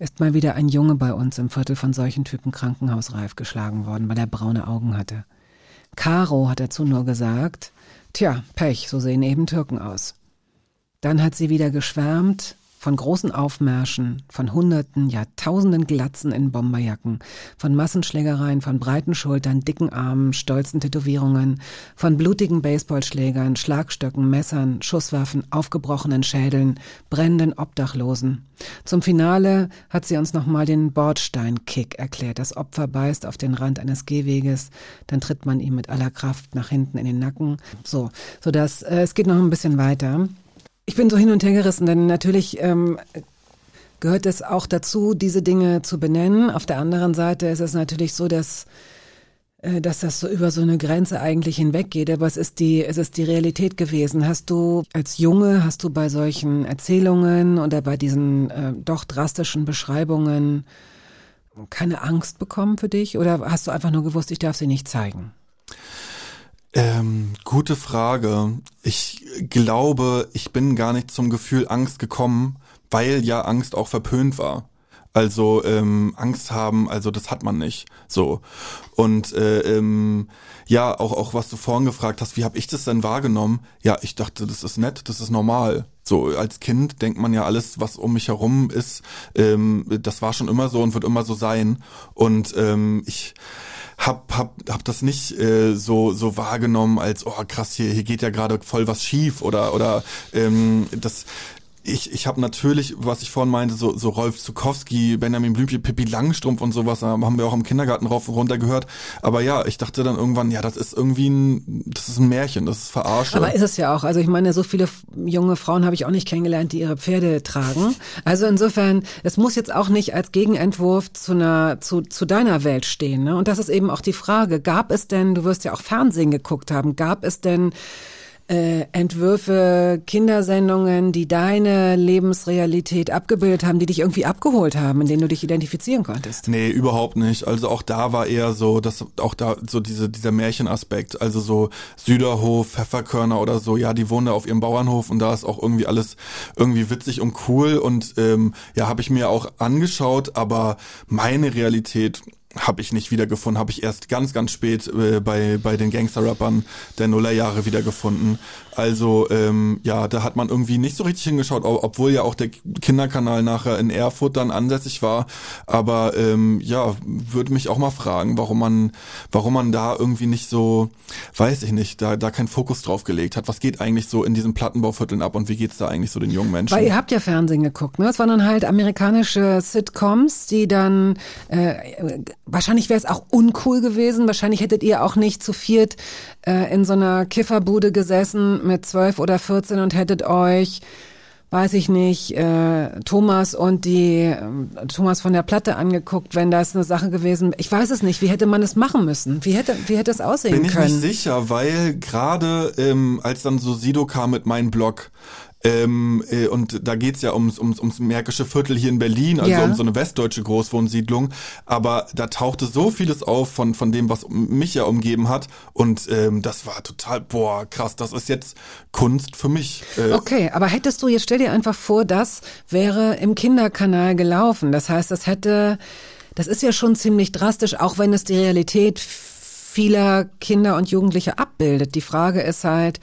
ist mal wieder ein Junge bei uns im Viertel von solchen Typen krankenhausreif geschlagen worden, weil er braune Augen hatte. Caro hat dazu nur gesagt, tja, Pech, so sehen eben Türken aus. Dann hat sie wieder geschwärmt von großen Aufmärschen, von Hunderten, ja Tausenden Glatzen in Bomberjacken, von Massenschlägereien, von breiten Schultern, dicken Armen, stolzen Tätowierungen, von blutigen Baseballschlägern, Schlagstöcken, Messern, Schusswaffen, aufgebrochenen Schädeln, brennenden Obdachlosen. Zum Finale hat sie uns nochmal den Bordsteinkick erklärt. Das Opfer beißt auf den Rand eines Gehweges, dann tritt man ihm mit aller Kraft nach hinten in den Nacken. So, so dass äh, es geht noch ein bisschen weiter. Ich bin so hin und her gerissen, denn natürlich ähm, gehört es auch dazu, diese Dinge zu benennen. Auf der anderen Seite ist es natürlich so, dass äh, dass das so über so eine Grenze eigentlich hinweggeht, aber es ist die, es ist die Realität gewesen. Hast du als Junge, hast du bei solchen Erzählungen oder bei diesen äh, doch drastischen Beschreibungen keine Angst bekommen für dich oder hast du einfach nur gewusst, ich darf sie nicht zeigen? Ähm, gute Frage. Ich glaube, ich bin gar nicht zum Gefühl Angst gekommen, weil ja Angst auch verpönt war. Also ähm, Angst haben, also das hat man nicht. So und äh, ähm, ja auch auch was du vorhin gefragt hast, wie habe ich das denn wahrgenommen? Ja, ich dachte, das ist nett, das ist normal. So als Kind denkt man ja alles, was um mich herum ist, ähm, das war schon immer so und wird immer so sein. Und ähm, ich hab, hab, hab das nicht äh, so, so wahrgenommen als, oh krass, hier, hier geht ja gerade voll was schief oder, oder ähm, das, ich, ich habe natürlich, was ich vorhin meinte, so, so Rolf Zukowski, Benjamin Blümchen, Pippi Langstrumpf und sowas, haben wir auch im Kindergarten rauf und runter gehört. Aber ja, ich dachte dann irgendwann, ja, das ist irgendwie ein, das ist ein Märchen, das ist verarscht. Aber ist es ja auch. Also ich meine, so viele junge Frauen habe ich auch nicht kennengelernt, die ihre Pferde tragen. Also insofern, es muss jetzt auch nicht als Gegenentwurf zu einer, zu, zu deiner Welt stehen. Ne? Und das ist eben auch die Frage, gab es denn, du wirst ja auch Fernsehen geguckt haben, gab es denn äh, Entwürfe, Kindersendungen, die deine Lebensrealität abgebildet haben, die dich irgendwie abgeholt haben, in denen du dich identifizieren konntest? Nee, überhaupt nicht. Also auch da war eher so, dass auch da so diese, dieser Märchenaspekt, also so Süderhof, Pfefferkörner oder so, ja, die wohnen da auf ihrem Bauernhof und da ist auch irgendwie alles irgendwie witzig und cool und ähm, ja, habe ich mir auch angeschaut, aber meine Realität habe ich nicht wiedergefunden, habe ich erst ganz, ganz spät äh, bei, bei den Gangster-Rappern der Nullerjahre wiedergefunden. Also ähm, ja, da hat man irgendwie nicht so richtig hingeschaut, obwohl ja auch der Kinderkanal nachher in Erfurt dann ansässig war. Aber ähm, ja, würde mich auch mal fragen, warum man, warum man da irgendwie nicht so, weiß ich nicht, da, da keinen Fokus drauf gelegt hat. Was geht eigentlich so in diesen Plattenbauvierteln ab und wie geht's da eigentlich so den jungen Menschen? Weil ihr habt ja Fernsehen geguckt, ne? Es waren dann halt amerikanische Sitcoms, die dann äh, wahrscheinlich wäre es auch uncool gewesen. Wahrscheinlich hättet ihr auch nicht zu viert äh, in so einer Kifferbude gesessen mit zwölf oder vierzehn und hättet euch weiß ich nicht, äh, Thomas und die äh, Thomas von der Platte angeguckt, wenn das eine Sache gewesen Ich weiß es nicht, wie hätte man es machen müssen? Wie hätte, wie hätte es aussehen Bin können? Bin ich nicht sicher, weil gerade ähm, als dann so Sido kam mit meinem Blog, ähm, äh, und da geht's ja ums, ums, ums Märkische Viertel hier in Berlin, also Ja. um so eine westdeutsche Großwohnsiedlung. Aber da tauchte so vieles auf von, von dem, was mich ja umgeben hat. Und ähm, das war total, boah, krass, das ist jetzt Kunst für mich. Äh, Okay, aber hättest du, jetzt stell dir einfach vor, das wäre im Kinderkanal gelaufen. Das heißt, das hätte, das ist ja schon ziemlich drastisch, auch wenn es die Realität vieler Kinder und Jugendliche abbildet. Die Frage ist halt,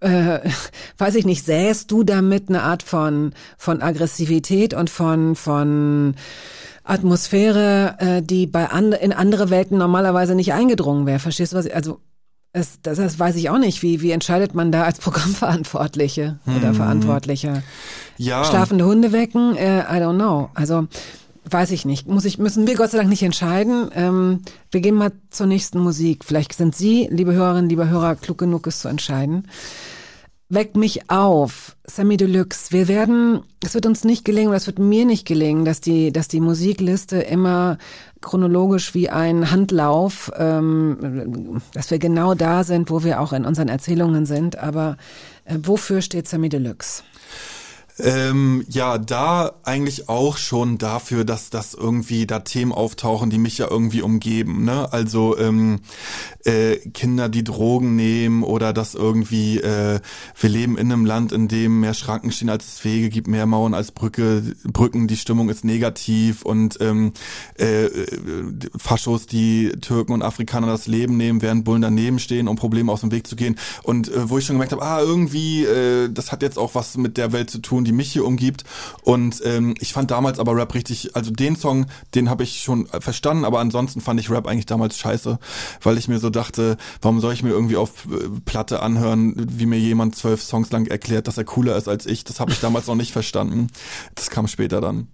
äh, weiß ich nicht, sähst du damit eine Art von, von Aggressivität und von, von Atmosphäre, äh, die bei and in andere Welten normalerweise nicht eingedrungen wäre? Verstehst du was? ich- Also es, das, das weiß ich auch nicht. Wie, wie entscheidet man da als Programmverantwortliche oder Verantwortlicher? ja. Schlafende Hunde wecken? Äh, I don't know. Also weiß ich nicht. Muss ich, müssen wir Gott sei Dank nicht entscheiden. Ähm, wir gehen mal zur nächsten Musik. Vielleicht sind Sie, liebe Hörerinnen, liebe Hörer, klug genug, es zu entscheiden. Weckt mich auf, Sammy Deluxe. Wir werden, es wird uns nicht gelingen, oder es wird mir nicht gelingen, dass die, dass die Musikliste immer chronologisch wie ein Handlauf, ähm, dass wir genau da sind, wo wir auch in unseren Erzählungen sind. Aber äh, wofür steht Sammy Deluxe? Ähm, ja, da eigentlich auch schon dafür, dass das irgendwie da Themen auftauchen, die mich ja irgendwie umgeben. Ne? Also ähm, äh, Kinder, die Drogen nehmen oder dass irgendwie äh, wir leben in einem Land, in dem mehr Schranken stehen als es Wege gibt, mehr Mauern als Brücke, Brücken, die Stimmung ist negativ und ähm, äh, äh, Faschos, die Türken und Afrikaner das Leben nehmen, während Bullen daneben stehen, um Probleme aus dem Weg zu gehen. Und äh, wo ich schon gemerkt habe, ah, irgendwie, äh, das hat jetzt auch was mit der Welt zu tun, die mich hier umgibt. Und ähm, ich fand damals aber Rap richtig, also den Song, den habe ich schon verstanden, aber ansonsten fand ich Rap eigentlich damals scheiße, weil ich mir so dachte, warum soll ich mir irgendwie auf äh, Platte anhören, wie mir jemand zwölf Songs lang erklärt, dass er cooler ist als ich. Das habe ich damals noch nicht verstanden. Das kam später dann.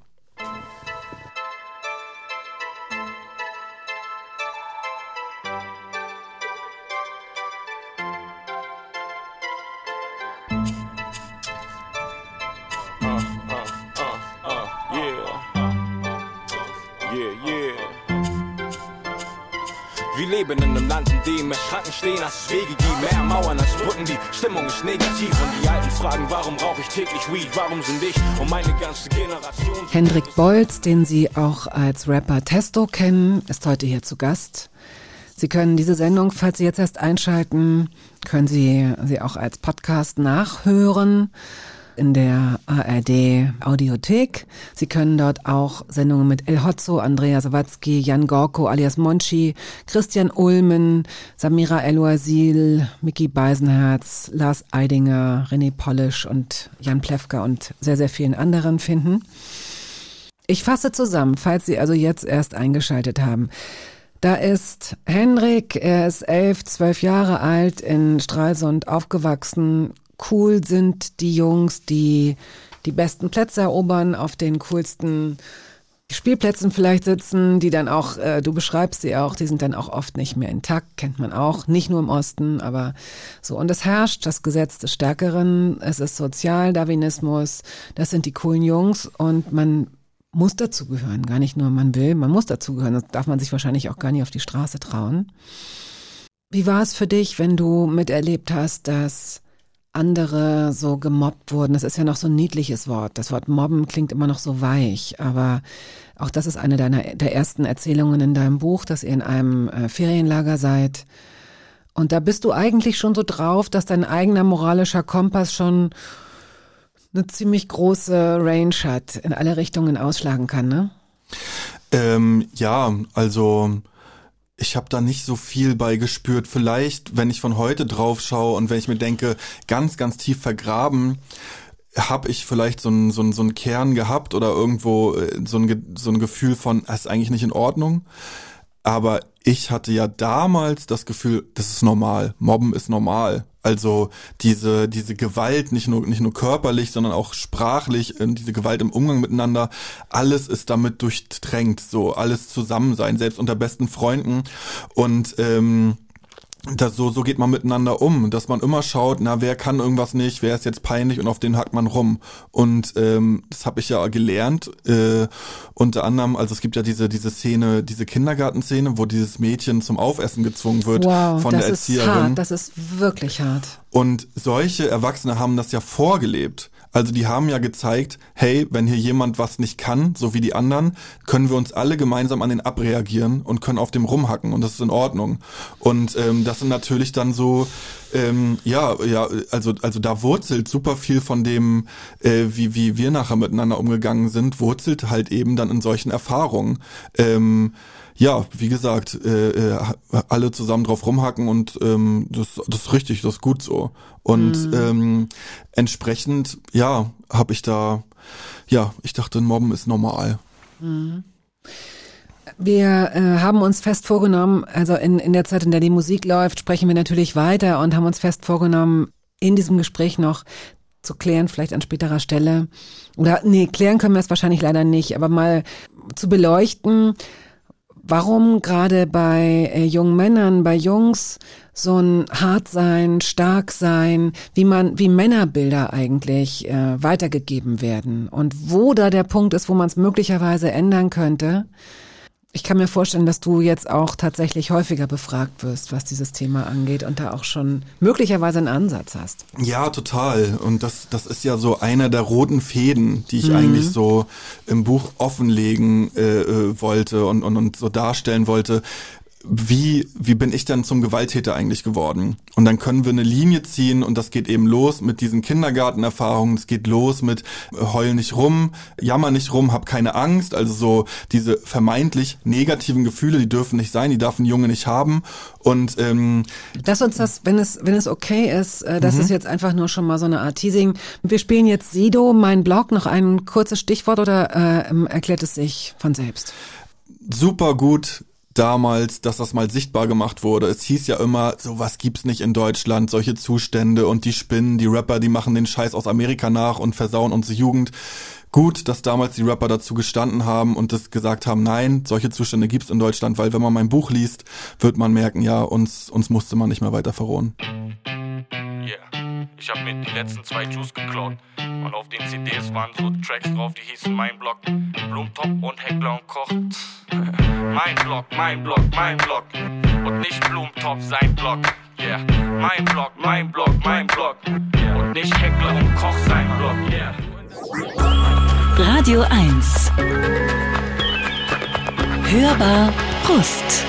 Stehen, als Wege gibt, mehr Mauern als Brücken, die Stimmung ist negativ. Und die Alten fragen, warum rauche ich täglich Weed, warum sind ich und meine ganze Generation... Hendrik Bolz, den Sie auch als Rapper Testo kennen, ist heute hier zu Gast. Sie können diese Sendung, falls Sie jetzt erst einschalten, können Sie sie auch als Podcast nachhören in der ARD Audiothek. Sie können dort auch Sendungen mit El Hotzo, Andrea Sawatzki, Jan Gorko alias Monchi, Christian Ulmen, Samira El-Oasil, Mickey Beisenherz, Lars Eidinger, René Polisch und Jan Plewka und sehr, sehr vielen anderen finden. Ich fasse zusammen, falls Sie also jetzt erst eingeschaltet haben. Da ist Henrik, er ist elf, zwölf Jahre alt, in Stralsund aufgewachsen, cool sind die Jungs, die die besten Plätze erobern, auf den coolsten Spielplätzen vielleicht sitzen, die dann auch, äh, du beschreibst sie auch, die sind dann auch oft nicht mehr intakt, kennt man auch, nicht nur im Osten, aber so. Und es herrscht das Gesetz des Stärkeren, es ist Sozialdarwinismus, das sind die coolen Jungs und man muss dazugehören, gar nicht nur man will, man muss dazugehören, das darf man sich wahrscheinlich auch gar nicht auf die Straße trauen. Wie war es für dich, wenn du miterlebt hast, dass andere so gemobbt wurden. Das ist ja noch so ein niedliches Wort. Das Wort mobben klingt immer noch so weich, aber auch das ist eine deiner der ersten Erzählungen in deinem Buch, dass ihr in einem äh, Ferienlager seid. Und da bist du eigentlich schon so drauf, dass dein eigener moralischer Kompass schon eine ziemlich große Range hat, in alle Richtungen ausschlagen kann, ne? Ähm, ja, also ich habe da nicht so viel bei gespürt. Vielleicht, wenn ich von heute drauf schaue und wenn ich mir denke, ganz, ganz tief vergraben, habe ich vielleicht so einen so so einen Kern gehabt oder irgendwo äh, so ein, so ein Gefühl von, das ist eigentlich nicht in Ordnung. Aber ich hatte ja damals das Gefühl, das ist normal. Mobben ist normal. Also diese, diese Gewalt, nicht nur, nicht nur körperlich, sondern auch sprachlich, äh, diese Gewalt im Umgang miteinander, alles ist damit durchdrängt, so alles zusammen sein, selbst unter besten Freunden. Und ähm, das so, so geht man miteinander um, dass man immer schaut, na, wer kann irgendwas nicht, wer ist jetzt peinlich und auf den hackt man rum. Und ähm, das habe ich ja gelernt. Äh, unter anderem, also es gibt ja diese, diese Szene, diese Kindergartenszene, wo dieses Mädchen zum Aufessen gezwungen wird Wow, von das der ist Erzieherin. hart, das ist wirklich hart. Und solche Erwachsene haben das ja vorgelebt. Also die haben ja gezeigt, hey, wenn hier jemand was nicht kann, so wie die anderen, können wir uns alle gemeinsam an den abreagieren und können auf dem rumhacken und das ist in Ordnung. Und ähm, das sind natürlich dann so, ähm, ja, ja, also also da wurzelt super viel von dem, äh, wie wie wir nachher miteinander umgegangen sind, wurzelt halt eben dann in solchen Erfahrungen. Ähm, ja, wie gesagt, äh, äh, alle zusammen drauf rumhacken und ähm, das, das ist richtig, das ist gut so. Und ähm, entsprechend, ja, habe ich da, ja, ich dachte, Mobben ist normal. Wir äh, haben uns fest vorgenommen, also in, in der Zeit, in der die Musik läuft, sprechen wir natürlich weiter und haben uns fest vorgenommen, in diesem Gespräch noch zu klären, vielleicht an späterer Stelle. Oder nee, klären können wir es wahrscheinlich leider nicht, aber mal zu beleuchten, warum gerade bei äh, jungen Männern, bei Jungs so ein hart sein, stark sein, wie man, wie Männerbilder eigentlich äh, weitergegeben werden und wo da der Punkt ist, wo man es möglicherweise ändern könnte. Ich kann mir vorstellen, dass du jetzt auch tatsächlich häufiger befragt wirst, was dieses Thema angeht und da auch schon möglicherweise einen Ansatz hast. Ja, total. Und das, das ist ja so einer der roten Fäden, die ich eigentlich so im Buch offenlegen äh, äh, wollte und, und, und so darstellen wollte. Wie, wie bin ich denn zum Gewalttäter eigentlich geworden? Und dann können wir eine Linie ziehen und das geht eben los mit diesen Kindergartenerfahrungen, es geht los mit äh, heul nicht rum, jammer nicht rum, hab keine Angst, also so diese vermeintlich negativen Gefühle, die dürfen nicht sein, die darf ein Junge nicht haben und ähm, Lass uns das, wenn es, wenn es okay ist, äh, das ist jetzt einfach nur schon mal so eine Art Teasing. Wir spielen jetzt Sido, mein Blog, noch ein kurzes Stichwort oder äh, ähm, erklärt es sich von selbst? super gut damals, dass das mal sichtbar gemacht wurde. Es hieß ja immer, sowas gibt's nicht in Deutschland, solche Zustände und die Spinnen, die Rapper, die machen den Scheiß aus Amerika nach und versauen unsere Jugend. Gut, dass damals die Rapper dazu gestanden haben und das gesagt haben, nein, solche Zustände gibt's in Deutschland, weil wenn man mein Buch liest, wird man merken, ja, uns, uns musste man nicht mehr weiter verrohen. Ich hab mir die letzten zwei Juice geklaut. Und auf den CDs waren so Tracks drauf, die hießen Mein Block, Blumentop und Heckler und Koch. mein Block, mein Block, mein Block. Und nicht Blumentop, sein Block. Yeah. Mein Block, mein Block, mein Block. Und nicht Heckler und Koch, sein Block. Yeah. Radio 1. Hörbar Brust.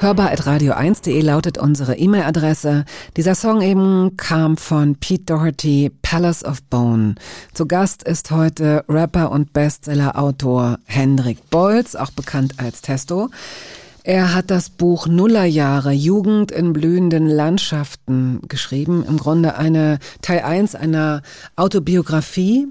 Hörbar.radio1.de lautet unsere E-Mail-Adresse. Dieser Song eben kam von Pete Doherty, Palace of Bone. Zu Gast ist heute Rapper und Bestseller-Autor Hendrik Bolz, auch bekannt als Testo. Er hat das Buch Nullerjahre Jugend in blühenden Landschaften geschrieben. Im Grunde eine Teil 1 einer Autobiografie.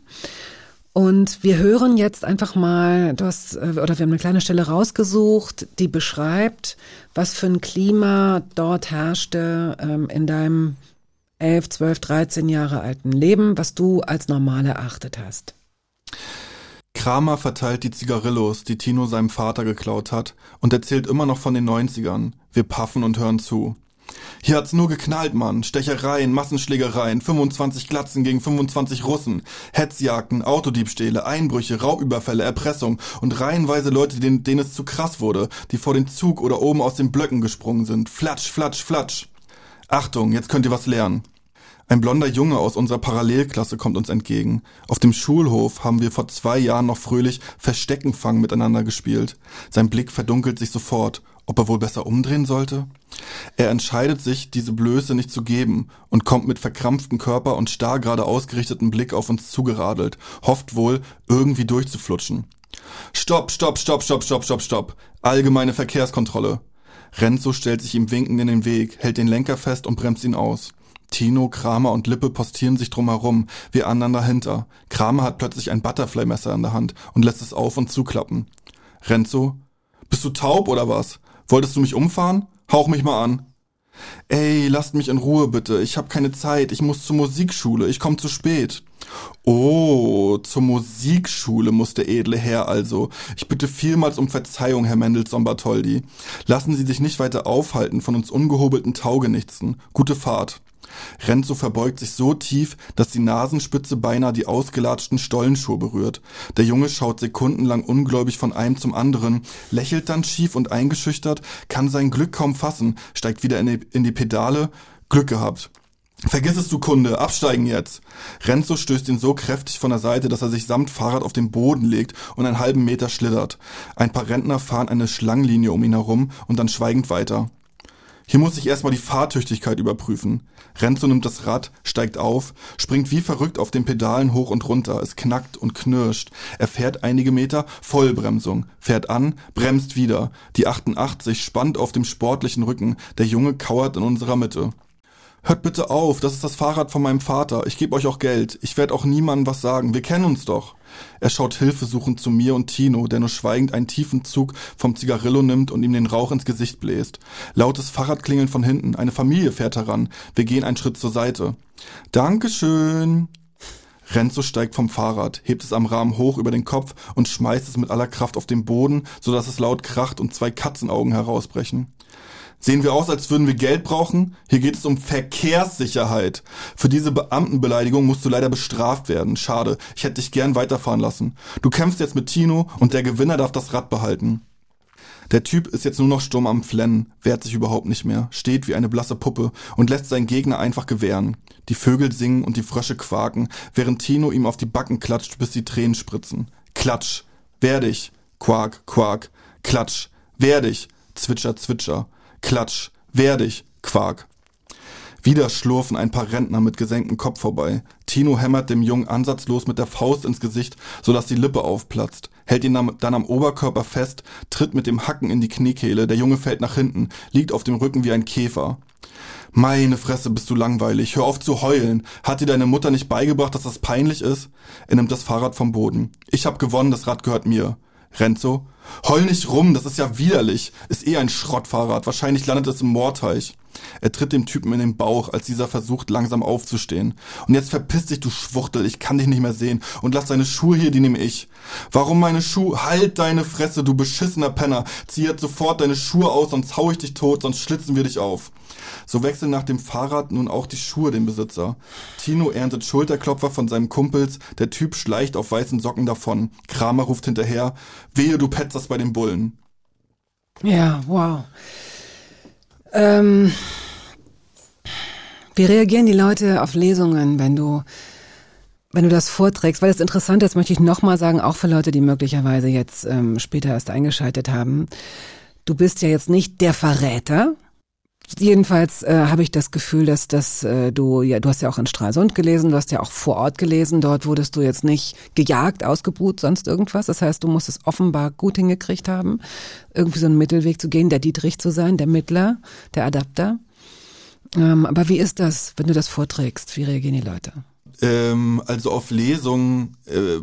Und wir hören jetzt einfach mal, du hast, äh, oder wir haben eine kleine Stelle rausgesucht, die beschreibt, was für ein Klima dort herrschte ähm, in deinem 11, 12, 13 Jahre alten Leben, was du als normal erachtet hast. Kramer verteilt die Zigarillos, die Tino seinem Vater geklaut hat, und erzählt immer noch von den 90ern. Wir paffen und hören zu. Hier hat's nur geknallt, Mann. Stechereien, Massenschlägereien, 25 Glatzen gegen 25 Russen, Hetzjagden, Autodiebstähle, Einbrüche, Raubüberfälle, Erpressung und reihenweise Leute, denen, denen es zu krass wurde, die vor den Zug oder oben aus den Blöcken gesprungen sind. Flatsch, flatsch, flatsch. Achtung, jetzt könnt ihr was lernen. Ein blonder Junge aus unserer Parallelklasse kommt uns entgegen. Auf dem Schulhof haben wir vor zwei Jahren noch fröhlich Versteckenfang miteinander gespielt. Sein Blick verdunkelt sich sofort. Ob er wohl besser umdrehen sollte? Er entscheidet sich, diese Blöße nicht zu geben und kommt mit verkrampftem Körper und starr gerade ausgerichtetem Blick auf uns zugeradelt, hofft wohl, irgendwie durchzuflutschen. Stopp, stopp, stopp, stopp, stopp, stopp, stopp. Allgemeine Verkehrskontrolle. Renzo stellt sich ihm winkend in den Weg, hält den Lenker fest und bremst ihn aus. Tino, Kramer und Lippe postieren sich drumherum, wir anderen dahinter. Kramer hat plötzlich ein Butterfly-Messer in der Hand und lässt es auf und zuklappen. Renzo, bist du taub oder was? Wolltest du mich umfahren? Hauch mich mal an. Ey, lasst mich in Ruhe bitte. Ich hab keine Zeit. Ich muss zur Musikschule. Ich komm zu spät. Oh, zur Musikschule muss der edle Herr also. Ich bitte vielmals um Verzeihung, Herr Mendelssohn Bartholdy. Lassen Sie sich nicht weiter aufhalten von uns ungehobelten Taugenichtsen. Gute Fahrt. Renzo verbeugt sich so tief, dass die Nasenspitze beinahe die ausgelatschten Stollenschuhe berührt. Der Junge schaut sekundenlang ungläubig von einem zum anderen, lächelt dann schief und eingeschüchtert, kann sein Glück kaum fassen, steigt wieder in die, in die Pedale. Glück gehabt. Vergiss es, du Kunde, absteigen jetzt. Renzo stößt ihn so kräftig von der Seite, dass er sich samt Fahrrad auf den Boden legt und einen halben Meter schlittert. Ein paar Rentner fahren eine Schlangenlinie um ihn herum und dann schweigend weiter. Hier muss ich erstmal die Fahrtüchtigkeit überprüfen. Renzo nimmt das Rad, steigt auf, springt wie verrückt auf den Pedalen hoch und runter. Es knackt und knirscht. Er fährt einige Meter, Vollbremsung, fährt an, bremst wieder. Die 88 spannt auf dem sportlichen Rücken. Der Junge kauert in unserer Mitte. Hört bitte auf, das ist das Fahrrad von meinem Vater. Ich gebe euch auch Geld. Ich werde auch niemandem was sagen. Wir kennen uns doch. Er schaut hilfesuchend zu mir und Tino, der nur schweigend einen tiefen Zug vom Zigarillo nimmt und ihm den Rauch ins Gesicht bläst. Lautes Fahrradklingeln von hinten. Eine Familie fährt heran. Wir gehen einen Schritt zur Seite. Dankeschön. Renzo steigt vom Fahrrad, hebt es am Rahmen hoch über den Kopf und schmeißt es mit aller Kraft auf den Boden, sodass es laut kracht und zwei Katzenaugen herausbrechen. Sehen wir aus, als würden wir Geld brauchen? Hier geht es um Verkehrssicherheit. Für diese Beamtenbeleidigung musst du leider bestraft werden. Schade, ich hätte dich gern weiterfahren lassen. Du kämpfst jetzt mit Tino und der Gewinner darf das Rad behalten. Der Typ ist jetzt nur noch stumm am Flennen, wehrt sich überhaupt nicht mehr, steht wie eine blasse Puppe und lässt seinen Gegner einfach gewähren. Die Vögel singen und die Frösche quaken, während Tino ihm auf die Backen klatscht, bis die Tränen spritzen. Klatsch, wehr dich, Quark, Quark, Klatsch, wehr dich, Zwitscher, Zwitscher. Klatsch. Wehr dich. Quark. Wieder schlurfen ein paar Rentner mit gesenktem Kopf vorbei. Tino hämmert dem Jungen ansatzlos mit der Faust ins Gesicht, sodass die Lippe aufplatzt, hält ihn dann am Oberkörper fest, tritt mit dem Hacken in die Kniekehle, der Junge fällt nach hinten, liegt auf dem Rücken wie ein Käfer. Meine Fresse, bist du langweilig. Hör auf zu heulen. Hat dir deine Mutter nicht beigebracht, dass das peinlich ist? Er nimmt das Fahrrad vom Boden. Ich hab gewonnen, das Rad gehört mir. Renzo? Heul nicht rum, das ist ja widerlich. Ist eh ein Schrottfahrrad. Wahrscheinlich landet es im Moorteich. Er tritt dem Typen in den Bauch, als dieser versucht, langsam aufzustehen. Und jetzt verpiss dich, du Schwuchtel, ich kann dich nicht mehr sehen. Und lass deine Schuhe hier, die nehme ich. Warum meine Schuhe? Halt deine Fresse, du beschissener Penner. Zieh jetzt sofort deine Schuhe aus, sonst hau ich dich tot, sonst schlitzen wir dich auf. So wechseln nach dem Fahrrad nun auch die Schuhe dem Besitzer. Tino erntet Schulterklopfer von seinem Kumpels, der Typ schleicht auf weißen Socken davon. Kramer ruft hinterher, wehe, du petzerst bei den Bullen. Ja, wow. Ähm, wie reagieren die Leute auf Lesungen, wenn du, wenn du das vorträgst? Weil das Interessante ist, möchte ich nochmal sagen, auch für Leute, die möglicherweise jetzt ähm, später erst eingeschaltet haben. Du bist ja jetzt nicht der Verräter, Jedenfalls äh, habe ich das Gefühl, dass, dass äh, du, ja, du hast ja auch in Stralsund gelesen, du hast ja auch vor Ort gelesen, dort wurdest du jetzt nicht gejagt, ausgebuht, sonst irgendwas. Das heißt, du musst es offenbar gut hingekriegt haben, irgendwie so einen Mittelweg zu gehen, der Dietrich zu sein, der Mittler, der Adapter. Ähm, aber wie ist das, wenn du das vorträgst? Wie reagieren die Leute? Ähm, also auf Lesungen, äh,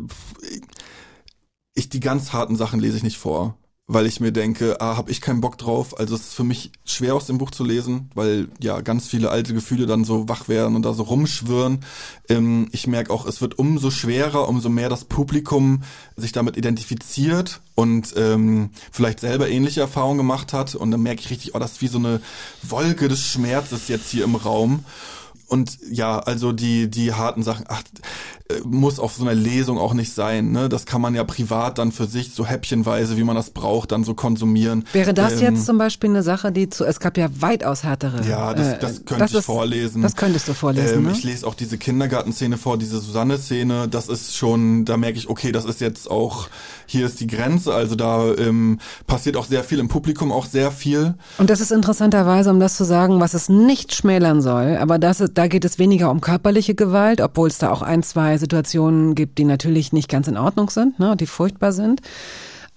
ich die ganz harten Sachen lese ich nicht vor weil ich mir denke, ah, habe ich keinen Bock drauf. Also es ist für mich schwer aus dem Buch zu lesen, weil ja ganz viele alte Gefühle dann so wach werden und da so rumschwirren. Ähm, ich merke auch, es wird umso schwerer, umso mehr das Publikum sich damit identifiziert und ähm, vielleicht selber ähnliche Erfahrungen gemacht hat. Und dann merke ich richtig, oh, das ist wie so eine Wolke des Schmerzes jetzt hier im Raum. Und ja, also die, die harten Sachen, ach, äh, muss auf so einer Lesung auch nicht sein. Ne? Das kann man ja privat dann für sich so häppchenweise, wie man das braucht, dann so konsumieren. Wäre das ähm, jetzt zum Beispiel eine Sache, die zu, es gab ja weitaus härtere. Ja, das, das könnte das ich ist, vorlesen. Das könntest du vorlesen. Ähm, ne? Ich lese auch diese Kindergartenszene vor, diese Susanne-Szene. Das ist schon, da merke ich, okay, das ist jetzt auch, hier ist die Grenze. Also da ähm, passiert auch sehr viel im Publikum, auch sehr viel. Und das ist interessanterweise, um das zu sagen, was es nicht schmälern soll. Aber das, da geht es weniger um körperliche Gewalt, obwohl es da auch ein, zwei Situationen gibt, die natürlich nicht ganz in Ordnung sind, ne, die furchtbar sind.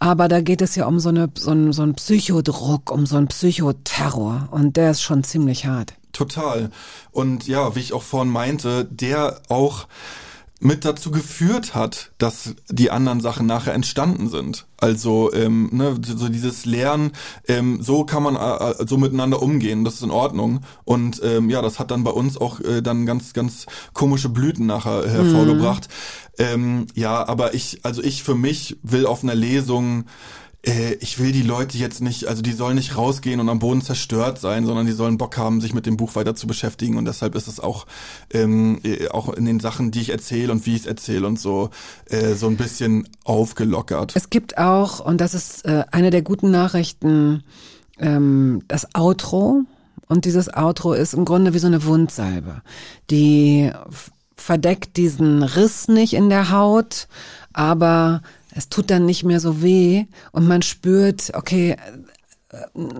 Aber da geht es ja um so, eine, so, einen, so einen Psychodruck, um so einen Psychoterror. Und der ist schon ziemlich hart. Total. Und ja, wie ich auch vorhin meinte, der auch mit dazu geführt hat, dass die anderen Sachen nachher entstanden sind. Also ähm, ne, so dieses Lernen, ähm, so kann man äh, äh, so miteinander umgehen, das ist in Ordnung. Und ähm, ja, das hat dann bei uns auch äh, dann ganz, ganz komische Blüten nachher hervorgebracht. Mhm. Ähm, ja, aber ich, also ich für mich will auf einer Lesung äh, ich will die Leute jetzt nicht, also die sollen nicht rausgehen und am Boden zerstört sein, sondern die sollen Bock haben, sich mit dem Buch weiter zu beschäftigen. Und deshalb ist es auch ähm, äh, auch in den Sachen, die ich erzähle und wie ich es erzähle und so äh, so ein bisschen aufgelockert. Es gibt auch und das ist äh, eine der guten Nachrichten, ähm, das Outro. Und dieses Outro ist im Grunde wie so eine Wundsalbe, die verdeckt diesen Riss nicht in der Haut, aber es tut dann nicht mehr so weh und man spürt, okay,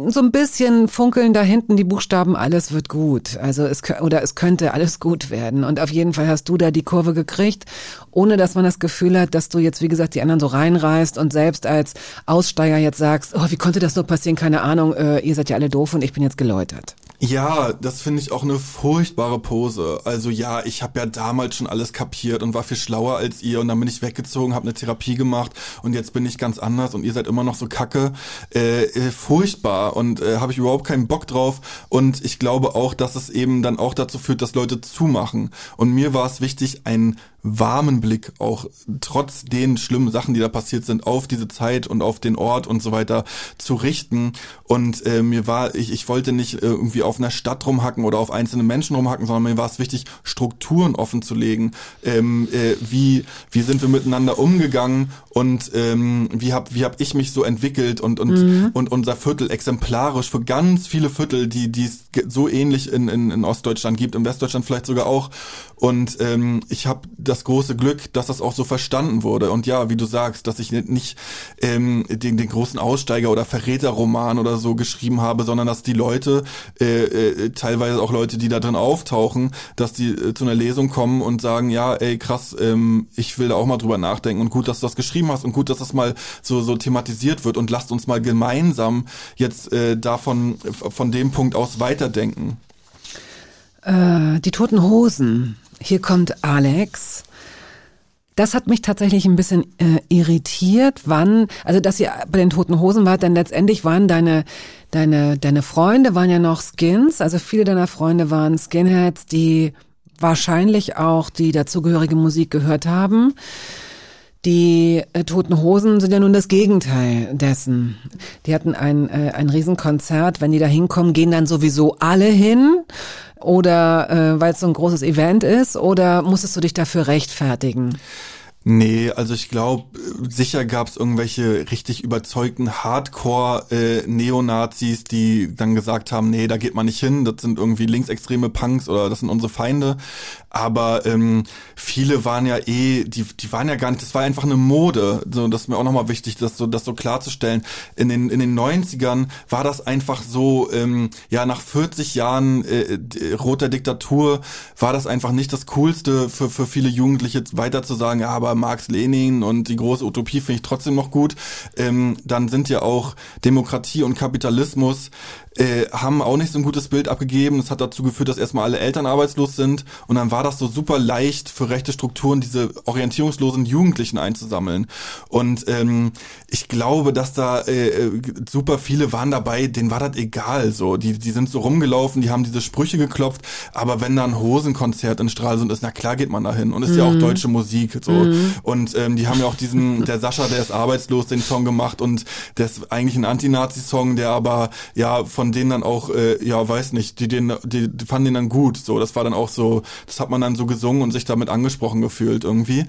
so ein bisschen funkeln da hinten die Buchstaben, alles wird gut. Also es oder es könnte alles gut werden. Und auf jeden Fall hast du da die Kurve gekriegt, ohne dass man das Gefühl hat, dass du jetzt, wie gesagt, die anderen so reinreißt und selbst als Aussteiger jetzt sagst, oh, wie konnte das nur passieren? Keine Ahnung, äh, ihr seid ja alle doof und ich bin jetzt geläutert. Ja, das finde ich auch eine furchtbare Pose. Also ja, ich habe ja damals schon alles kapiert und war viel schlauer als ihr und dann bin ich weggezogen, habe eine Therapie gemacht und jetzt bin ich ganz anders und ihr seid immer noch so kacke. Äh, äh, furchtbar und äh, habe ich überhaupt keinen Bock drauf und ich glaube auch, dass es eben dann auch dazu führt, dass Leute zumachen. Und mir war es wichtig, ein warmen Blick auch trotz den schlimmen Sachen, die da passiert sind, auf diese Zeit und auf den Ort und so weiter zu richten. Und äh, mir war, ich, ich wollte nicht äh, irgendwie auf einer Stadt rumhacken oder auf einzelne Menschen rumhacken, sondern mir war es wichtig, Strukturen offen zu legen. Ähm, äh, wie, wie sind wir miteinander umgegangen und ähm, wie hab wie hab ich mich so entwickelt und, und, mhm. und unser Viertel exemplarisch für ganz viele Viertel, die die es so ähnlich in, in, in Ostdeutschland gibt, in Westdeutschland vielleicht sogar auch. Und ähm, ich habe das große Glück, dass das auch so verstanden wurde. Und ja, wie du sagst, dass ich nicht ähm, den, den großen Aussteiger oder Verräterroman oder so geschrieben habe, sondern dass die Leute, äh, äh, teilweise auch Leute, die da drin auftauchen, dass die äh, zu einer Lesung kommen und sagen, ja, ey, krass, ähm, ich will da auch mal drüber nachdenken und gut, dass du das geschrieben hast und gut, dass das mal so, so thematisiert wird und lasst uns mal gemeinsam jetzt äh, davon, von dem Punkt aus weiterdenken. Äh, die Toten Hosen. Hier kommt Alex. Das hat mich tatsächlich ein bisschen äh, irritiert, wann, also dass ihr bei den Toten Hosen wart, denn letztendlich waren deine, deine, deine Freunde waren ja noch Skins, also viele deiner Freunde waren Skinheads, die wahrscheinlich auch die dazugehörige Musik gehört haben. Die äh, Toten Hosen sind ja nun das Gegenteil dessen. Die hatten ein, äh, ein Riesenkonzert. Wenn die da hinkommen, gehen dann sowieso alle hin. Oder äh, weil es so ein großes Event ist. Oder musstest du dich dafür rechtfertigen? Nee, also ich glaube, sicher gab es irgendwelche richtig überzeugten Hardcore-Neonazis, die dann gesagt haben, nee, da geht man nicht hin, das sind irgendwie linksextreme Punks oder das sind unsere Feinde. Aber ähm, viele waren ja eh, die, die waren ja gar nicht, das war einfach eine Mode. So, das ist mir auch nochmal wichtig, das so, das so klarzustellen. In den, in den 90ern war das einfach so, ähm, ja, nach 40 Jahren äh, roter Diktatur war das einfach nicht das Coolste für, für viele Jugendliche weiter zu sagen, ja, aber Marx Lenin und die große Utopie finde ich trotzdem noch gut. Ähm, dann sind ja auch Demokratie und Kapitalismus äh, haben auch nicht so ein gutes Bild abgegeben. Das hat dazu geführt, dass erstmal alle Eltern arbeitslos sind und dann war das so super leicht für rechte Strukturen, diese orientierungslosen Jugendlichen einzusammeln. Und ähm, ich glaube, dass da äh, äh super viele waren dabei, denen war das egal. So, die, die sind so rumgelaufen, die haben diese Sprüche geklopft, aber wenn da ein Hosenkonzert in Stralsund ist, na klar geht man dahin. Und ist mhm. ja auch mhm. deutsche Musik. So. Mhm. Und ähm, die haben ja auch diesen, der Sascha, der ist arbeitslos, den Song gemacht und der ist eigentlich ein Anti-Nazi-Song, der aber ja von denen dann auch, äh, ja, weiß nicht, die, den, die, die fanden den dann gut. So, das war dann auch so, das hat man dann so gesungen und sich damit angesprochen gefühlt irgendwie.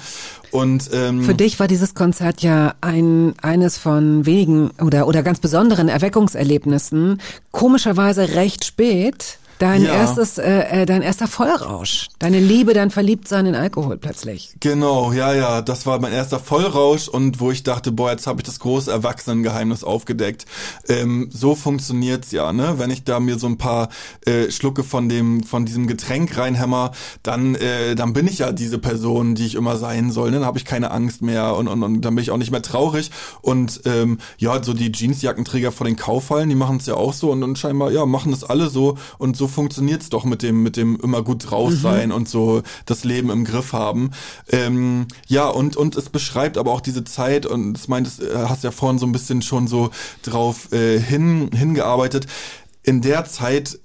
Und ähm, für dich war dieses Konzert ja ein eines von wenigen oder oder ganz besonderen Erweckungserlebnissen. Komischerweise recht spät. Dein ja. erstes, äh, äh, dein erster Vollrausch. Deine Liebe, dein Verliebtsein in Alkohol plötzlich. Genau, ja, ja. Das war mein erster Vollrausch und wo ich dachte, boah, jetzt habe ich das große Erwachsenengeheimnis aufgedeckt. Ähm, so funktioniert's ja, ne? Wenn ich da mir so ein paar äh, Schlucke von dem, von diesem Getränk reinhämmer, dann, äh, dann bin ich ja diese Person, die ich immer sein soll. Ne? Dann habe ich keine Angst mehr und, und, und dann bin ich auch nicht mehr traurig. Und ähm, ja, so die Jeansjackenträger vor den Kaufhallen, die machen es ja auch so und, und scheinbar, ja, machen das alle so und so funktioniert's doch mit dem, mit dem immer gut draus sein mhm. und so das Leben im Griff haben. Ähm, ja, und, und es beschreibt aber auch diese Zeit und das meint, äh, hast ja vorhin so ein bisschen schon so drauf äh, hin, hingearbeitet. In der Zeit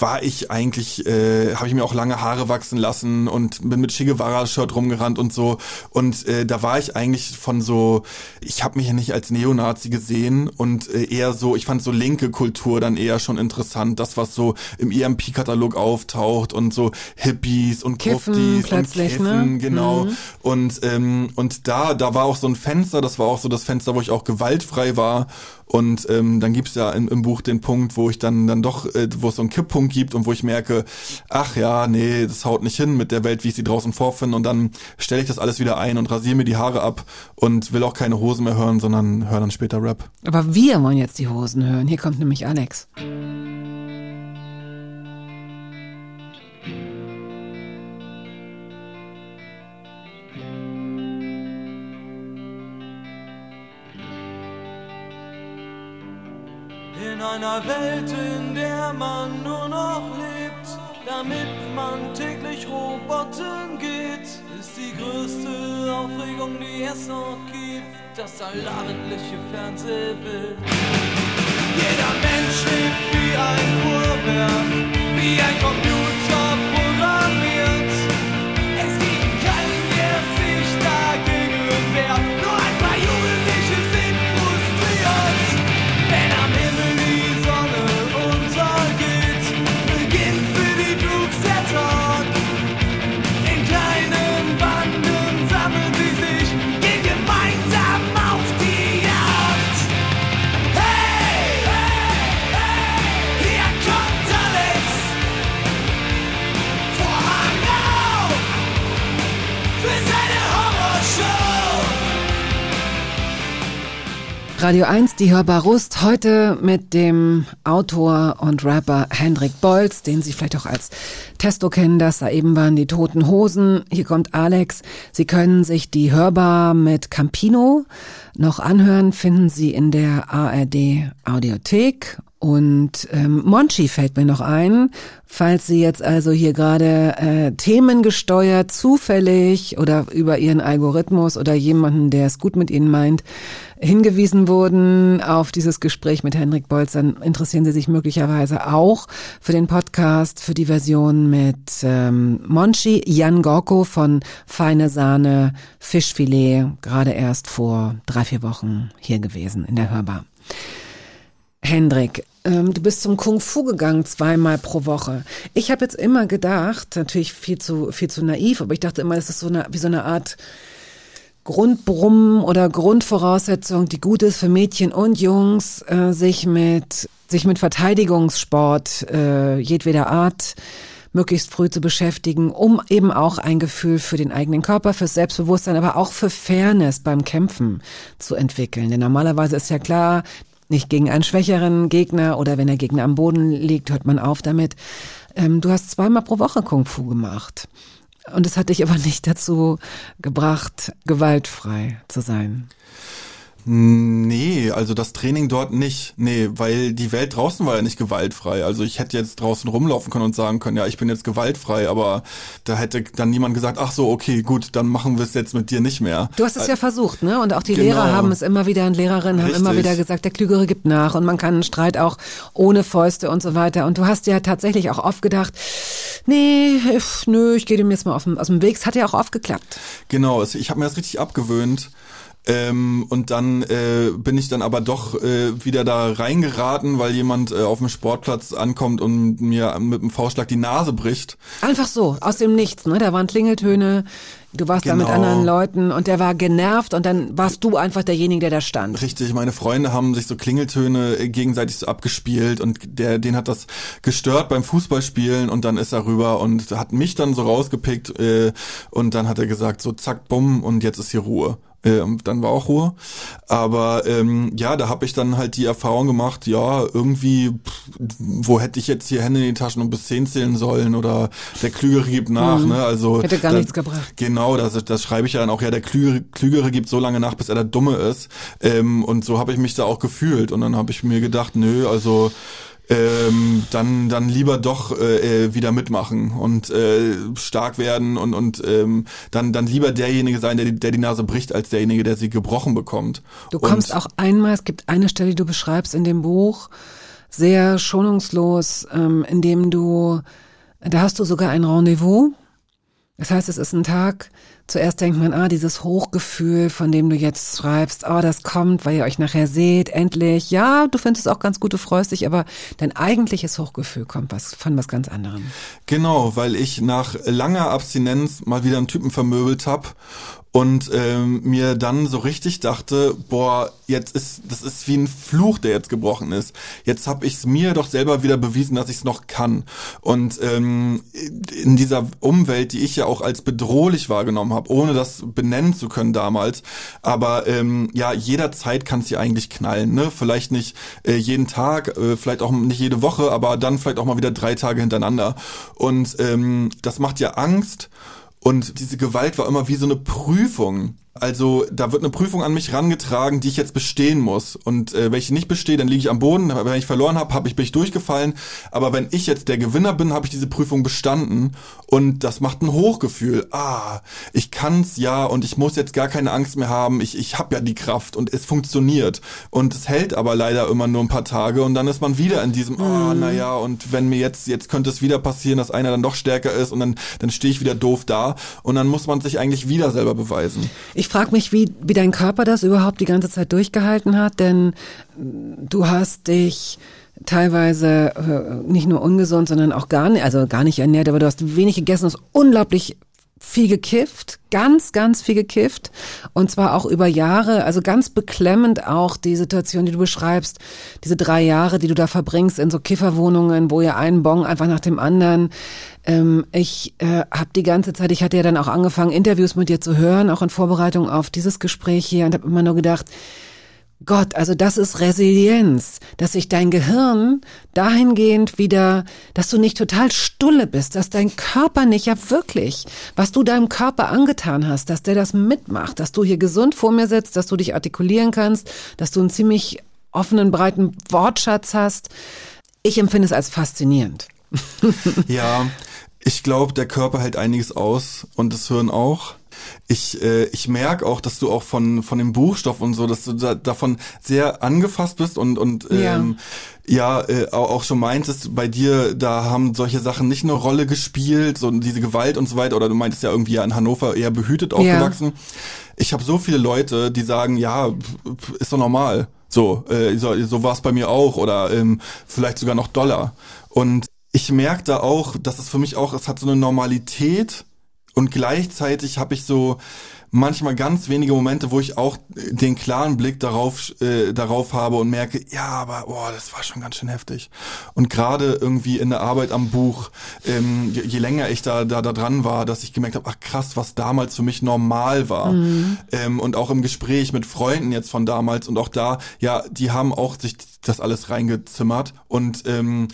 war ich eigentlich, äh, habe ich mir auch lange Haare wachsen lassen und bin mit Che Guevara-Shirt rumgerannt und so. Und äh, da war ich eigentlich von so, ich habe mich ja nicht als Neonazi gesehen und äh, eher so, ich fand so linke Kultur dann eher schon interessant, das was so im EMP-Katalog auftaucht und so Hippies und Kiffen plötzlich, und Kiffen, ne? genau. Mhm. Und ähm, und da, da war auch so ein Fenster, das war auch so das Fenster, wo ich auch gewaltfrei war. Und ähm, dann gibt's ja im, im Buch den Punkt, wo ich dann dann doch, äh, wo es so einen Kipppunkt gibt und wo ich merke, ach ja, nee, das haut nicht hin mit der Welt, wie ich sie draußen vorfinde. Und dann stelle ich das alles wieder ein und rasiere mir die Haare ab und will auch keine Hosen mehr hören, sondern höre dann später Rap. Aber wir wollen jetzt die Hosen hören. Hier kommt nämlich Alex. In einer Welt, in der man nur noch lebt, damit man täglich Robotern geht, ist die größte Aufregung, die es noch gibt, das allabendliche Fernsehbild. Jeder Mensch lebt wie ein Uhrwerk, wie ein Computer Radio 1, die Hörbar Rust, heute mit dem Autor und Rapper Hendrik Bolz, den Sie vielleicht auch als Testo kennen, das da eben waren die Toten Hosen. Hier kommt Alex. Sie können sich die Hörbar mit Campino noch anhören, finden Sie in der ARD Audiothek. Und ähm, Monchi fällt mir noch ein, falls Sie jetzt also hier gerade äh, themengesteuert, zufällig oder über Ihren Algorithmus oder jemanden, der es gut mit Ihnen meint, hingewiesen wurden auf dieses Gespräch mit Henrik Bolz, dann interessieren Sie sich möglicherweise auch für den Podcast, für die Version mit ähm, Monchi, Jan Gorko von Feine Sahne, Fischfilet, gerade erst vor drei, vier Wochen hier gewesen in der Hörbar. Hendrik, ähm, du bist zum Kung Fu gegangen zweimal pro Woche. Ich habe jetzt immer gedacht, natürlich viel zu viel zu naiv, aber ich dachte immer, das ist so eine wie so eine Art Grundbrummen oder Grundvoraussetzung, die gut ist für Mädchen und Jungs, äh, sich mit sich mit Verteidigungssport äh, jedweder Art möglichst früh zu beschäftigen, um eben auch ein Gefühl für den eigenen Körper, fürs Selbstbewusstsein, aber auch für Fairness beim Kämpfen zu entwickeln. Denn normalerweise ist ja klar, nicht gegen einen schwächeren Gegner oder wenn der Gegner am Boden liegt, hört man auf damit. Ähm, du hast zweimal pro Woche Kung Fu gemacht. Und es hat dich aber nicht dazu gebracht, gewaltfrei zu sein. Nee, also das Training dort nicht. Nee, weil die Welt draußen war ja nicht gewaltfrei. Also ich hätte jetzt draußen rumlaufen können und sagen können, ja, ich bin jetzt gewaltfrei, aber da hätte dann niemand gesagt, ach so, okay, gut, dann machen wir es jetzt mit dir nicht mehr. Du hast es ja versucht, ne? Und auch die genau. Lehrer haben es immer wieder und Lehrerinnen haben Richtig. immer wieder gesagt, der Klügere gibt nach und man kann einen Streit auch ohne Fäuste und so weiter. Und du hast ja tatsächlich auch oft gedacht, nee, nö, ich gehe dem jetzt mal auf, aus dem Weg. Es hat ja auch oft geklappt. Genau, ich habe mir das richtig abgewöhnt ähm, und dann äh, bin ich dann aber doch äh, wieder da reingeraten, weil jemand äh, auf dem Sportplatz ankommt und mir mit dem Faustschlag die Nase bricht. Einfach so, aus dem Nichts, ne? Da waren Klingeltöne, du warst genau. da mit genau. anderen Leuten und der war genervt und dann warst du einfach derjenige, der da stand. Richtig, meine Freunde haben sich so Klingeltöne äh, gegenseitig so abgespielt und der, den hat das gestört beim Fußballspielen und dann ist er rüber und hat mich dann so rausgepickt äh, und dann hat er gesagt, so zack, bumm und jetzt ist hier Ruhe. Ähm, dann war auch Ruhe. Aber ähm, ja, da habe ich dann halt die Erfahrung gemacht, ja, irgendwie, pff, wo hätte ich jetzt hier Hände in die Taschen und bis zehn zählen sollen oder der Klügere gibt nach, mhm. ne? Also hätte gar da, nichts gebracht. Genau, das, das schreibe ich ja dann auch, ja, der Klügere, Klügere gibt so lange nach, bis er der Dumme ist. Ähm, und so habe ich mich da auch gefühlt. Und dann habe ich mir gedacht, nö, also ähm, dann dann lieber doch äh, äh, wieder mitmachen und äh, stark werden und und ähm, dann dann lieber derjenige sein, der die, der die Nase bricht, als derjenige, der sie gebrochen bekommt. Du kommst und, auch einmal, es gibt eine Stelle, die du beschreibst in dem Buch, sehr schonungslos, ähm, in dem du, da hast du sogar ein Rendezvous. Das heißt, es ist ein Tag, Zuerst denkt man, ah, dieses Hochgefühl, von dem du jetzt schreibst, oh, das kommt, weil ihr euch nachher seht, endlich. Ja, du findest es auch ganz gut, du freust dich, aber dein eigentliches Hochgefühl kommt was, von was ganz anderem. Genau, weil ich nach langer Abstinenz mal wieder einen Typen vermöbelt hab und ähm, mir dann so richtig dachte, boah, jetzt ist das ist wie ein Fluch, der jetzt gebrochen ist. Jetzt habe ich es mir doch selber wieder bewiesen, dass ich es noch kann. Und ähm, in dieser Umwelt, die ich ja auch als bedrohlich wahrgenommen habe, ohne das benennen zu können damals, aber ähm, ja, jederzeit kann es hier eigentlich knallen. Ne? Vielleicht nicht äh, jeden Tag, äh, vielleicht auch nicht jede Woche, aber dann vielleicht auch mal wieder drei Tage hintereinander. Und ähm, das macht ja Angst. Und diese Gewalt war immer wie so eine Prüfung. Also da wird eine Prüfung an mich rangetragen, die ich jetzt bestehen muss. Und äh, wenn ich nicht bestehe, dann liege ich am Boden. Wenn ich verloren habe, hab ich, bin ich durchgefallen. Aber wenn ich jetzt der Gewinner bin, habe ich diese Prüfung bestanden. Und das macht ein Hochgefühl. Ah, ich kann's ja und ich muss jetzt gar keine Angst mehr haben. Ich, ich habe ja die Kraft und es funktioniert. Und es hält aber leider immer nur ein paar Tage. Und dann ist man wieder in diesem, ah, oh, naja, und wenn mir jetzt, jetzt könnte es wieder passieren, dass einer dann doch stärker ist und dann, dann stehe ich wieder doof da. Und dann muss man sich eigentlich wieder selber beweisen. Ich ich frage mich, wie, wie dein Körper das überhaupt die ganze Zeit durchgehalten hat, denn du hast dich teilweise äh, nicht nur ungesund, sondern auch gar nicht, also gar nicht ernährt, aber du hast wenig gegessen, hast unglaublich viel gekifft, ganz, ganz viel gekifft und zwar auch über Jahre, also ganz beklemmend auch die Situation, die du beschreibst, diese drei Jahre, die du da verbringst in so Kifferwohnungen, wo ihr einen Bon einfach nach dem anderen. Ähm, ich äh, habe die ganze Zeit, ich hatte ja dann auch angefangen, Interviews mit dir zu hören, auch in Vorbereitung auf dieses Gespräch hier und habe immer nur gedacht, Gott, also das ist Resilienz, dass sich dein Gehirn dahingehend wieder, dass du nicht total stulle bist, dass dein Körper nicht ja wirklich, was du deinem Körper angetan hast, dass der das mitmacht, dass du hier gesund vor mir sitzt, dass du dich artikulieren kannst, dass du einen ziemlich offenen, breiten Wortschatz hast. Ich empfinde es als faszinierend. ja, ich glaube, der Körper hält einiges aus und das Hirn auch ich, äh, ich merke auch, dass du auch von, von dem Buchstoff und so, dass du da, davon sehr angefasst bist und, und ähm, ja, ja äh, auch schon meintest, bei dir, da haben solche Sachen nicht eine Rolle gespielt, so diese Gewalt und so weiter, oder du meintest ja irgendwie ja in Hannover eher behütet aufgewachsen. Ja. Ich habe so viele Leute, die sagen, ja, ist doch normal. So, äh, so, so war es bei mir auch oder ähm, vielleicht sogar noch doller. Und ich merke da auch, dass es für mich auch, es hat so eine Normalität, und gleichzeitig habe ich so manchmal ganz wenige Momente, wo ich auch den klaren Blick darauf äh, darauf habe und merke, ja, aber boah, das war schon ganz schön heftig. Und gerade irgendwie in der Arbeit am Buch, ähm, je, je, länger ich da, da da dran war, dass ich gemerkt habe, ach krass, was damals für mich normal war. Mhm. Ähm, und auch im Gespräch mit Freunden jetzt von damals und auch da, ja, die haben auch sich das alles reingezimmert und ähm,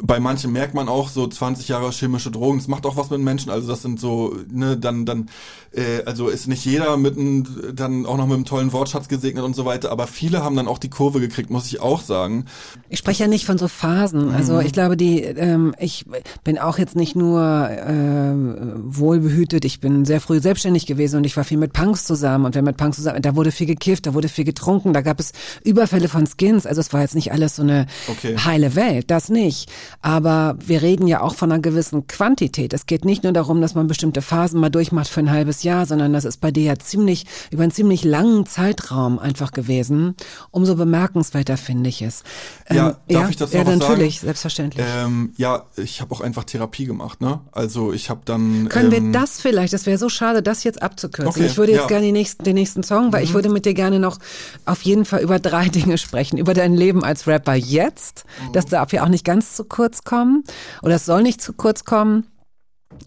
bei manchen merkt man auch so 20 Jahre chemische Drogen, das macht auch was mit Menschen, also das sind so, ne, dann, dann, äh, also ist nicht jeder mit einem, dann auch noch mit einem tollen Wortschatz gesegnet und so weiter, aber viele haben dann auch die Kurve gekriegt, muss ich auch sagen. Ich spreche ja nicht von so Phasen, also mhm. ich glaube, die, ähm, ich bin auch jetzt nicht nur äh, wohlbehütet, ich bin sehr früh selbstständig gewesen und ich war viel mit Punks zusammen und wenn mit Punks zusammen, da wurde viel gekifft, da wurde viel getrunken, da gab es Überfälle von Skins, also es war jetzt nicht alles so eine okay. heile Welt, das nicht. Aber wir reden ja auch von einer gewissen Quantität. Es geht nicht nur darum, dass man bestimmte Phasen mal durchmacht für ein halbes Jahr, sondern das ist bei dir ja ziemlich, über einen ziemlich langen Zeitraum einfach gewesen. Umso bemerkenswerter finde ich es. Ähm, ja, darf ja, ich das ja, noch natürlich, sagen? selbstverständlich. Ähm, ja, ich habe auch einfach Therapie gemacht, ne? Also ich habe dann. Können ähm, wir das vielleicht? Das wäre so schade, das jetzt abzukürzen. Okay, ich würde jetzt ja. gerne den nächsten, den nächsten Song, weil mhm. ich würde mit dir gerne noch auf jeden Fall über drei Dinge sprechen. Über dein Leben als Rapper jetzt. Mhm. Das darf ja auch nicht ganz zu kurz kommen oder es soll nicht zu kurz kommen.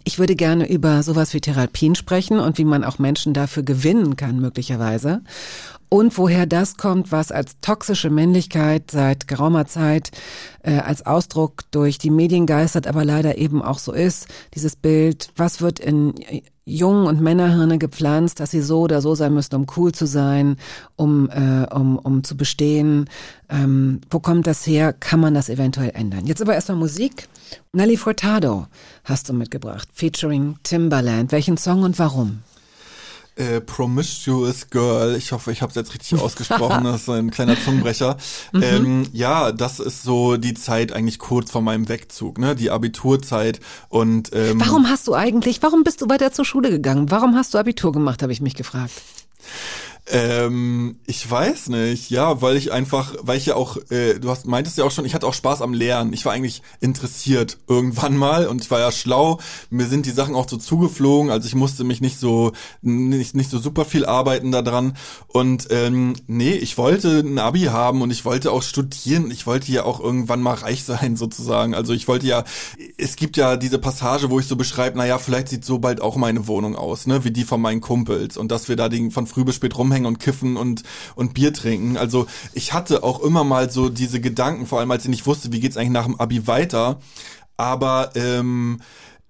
Ich würde gerne über sowas wie Therapien sprechen und wie man auch Menschen dafür gewinnen kann, möglicherweise. Und woher das kommt, was als toxische Männlichkeit seit geraumer Zeit äh, als Ausdruck durch die Medien geistert, aber leider eben auch so ist. Dieses Bild, was wird in Jungen- und Männerhirne gepflanzt, dass sie so oder so sein müssen, um cool zu sein, um, äh, um, um zu bestehen. Ähm, wo kommt das her? Kann man das eventuell ändern? Jetzt aber erstmal Musik. Nelly Furtado hast du mitgebracht, featuring Timbaland. Welchen Song und warum? Äh, Promiscuous Girl, ich hoffe, ich habe es jetzt richtig ausgesprochen, das ist ein kleiner Zungenbrecher. Mhm. Ähm, ja, das ist so die Zeit eigentlich kurz vor meinem Wegzug, ne? Die Abiturzeit und ähm, Warum hast du eigentlich, warum bist du weiter zur Schule gegangen? Warum hast du Abitur gemacht, habe ich mich gefragt. Ähm, ich weiß nicht, ja, weil ich einfach, weil ich ja auch, äh, du hast meintest ja auch schon, ich hatte auch Spaß am Lernen. Ich war eigentlich interessiert irgendwann mal und ich war ja schlau. Mir sind die Sachen auch so zugeflogen, also ich musste mich nicht so nicht, nicht so super viel arbeiten daran. Und ähm, nee, ich wollte ein Abi haben und ich wollte auch studieren. Ich wollte ja auch irgendwann mal reich sein sozusagen. Also ich wollte ja, es gibt ja diese Passage, wo ich so beschreibe, naja, vielleicht sieht so bald auch meine Wohnung aus, ne, wie die von meinen Kumpels und dass wir da den von früh bis spät rumhängen rumhängen und kiffen und, und Bier trinken. Also ich hatte auch immer mal so diese Gedanken, vor allem als ich nicht wusste, wie geht's eigentlich nach dem Abi weiter. Aber ähm,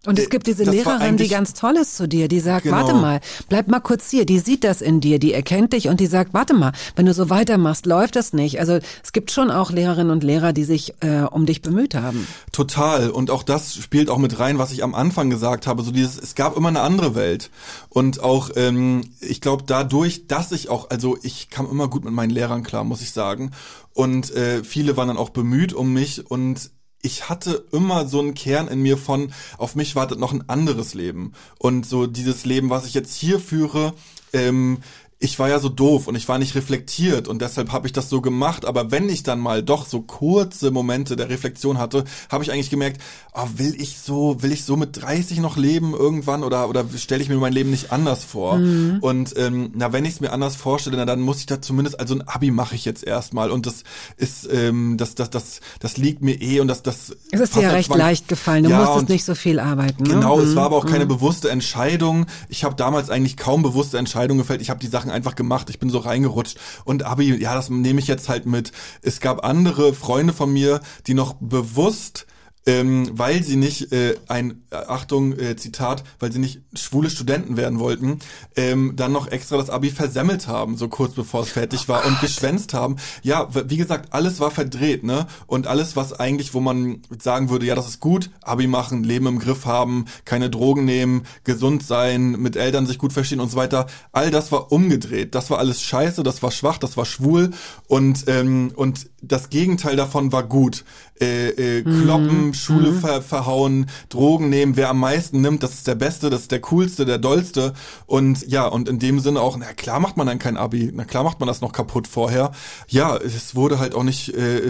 und es gibt diese Lehrerin, die ganz toll ist zu dir, die sagt, genau. warte mal, bleib mal kurz hier, die sieht das in dir, die erkennt dich und die sagt, warte mal, wenn du so weitermachst, läuft das nicht. Also es gibt schon auch Lehrerinnen und Lehrer, die sich äh, um dich bemüht haben. Total. Und auch das spielt auch mit rein, was ich am Anfang gesagt habe, so dieses, es gab immer eine andere Welt. Und auch, ähm, ich glaube, dadurch, dass ich auch, also ich kam immer gut mit meinen Lehrern klar, muss ich sagen. Und äh, viele waren dann auch bemüht um mich und ich hatte immer so einen Kern in mir von, auf mich wartet noch ein anderes Leben. Und so dieses Leben, was ich jetzt hier führe, ähm, ich war ja so doof und ich war nicht reflektiert und deshalb habe ich das so gemacht. Aber wenn ich dann mal doch so kurze Momente der Reflexion hatte, habe ich eigentlich gemerkt, oh, will ich so, will ich so mit 30 noch leben irgendwann oder oder stelle ich mir mein Leben nicht anders vor? Mhm. Und ähm, na, wenn ich es mir anders vorstelle, na, dann muss ich da zumindest also ein Abi mache ich jetzt erstmal und das ist ähm, das das das das liegt mir eh und das das es ist dir ja recht leicht gefallen. Du ja, musstest nicht so viel arbeiten. Ne? Genau, mhm. es war aber auch keine mhm. bewusste Entscheidung. Ich habe damals eigentlich kaum bewusste Entscheidungen gefällt. Ich habe die Sachen einfach gemacht. Ich bin so reingerutscht. Und Abi, ja, das nehme ich jetzt halt mit. Es gab andere Freunde von mir, die noch bewusst ähm, weil sie nicht äh, ein äh, Achtung äh, Zitat, weil sie nicht schwule Studenten werden wollten, ähm, dann noch extra das Abi versemmelt haben, so kurz bevor es fertig war und geschwänzt haben. Ja, wie gesagt, alles war verdreht, ne? Und alles, was eigentlich, wo man sagen würde, ja, das ist gut, Abi machen, Leben im Griff haben, keine Drogen nehmen, gesund sein, mit Eltern sich gut verstehen und so weiter, all das war umgedreht. Das war alles scheiße, das war schwach, das war schwul und ähm, und das Gegenteil davon war gut. Äh, äh, kloppen, mhm. Schule mhm. Ver, verhauen, Drogen nehmen, wer am meisten nimmt, das ist der Beste, das ist der Coolste, der Dollste. Und ja, und in dem Sinne auch, na klar macht man dann kein Abi, na klar macht man das noch kaputt vorher. Ja, es wurde halt auch nicht äh,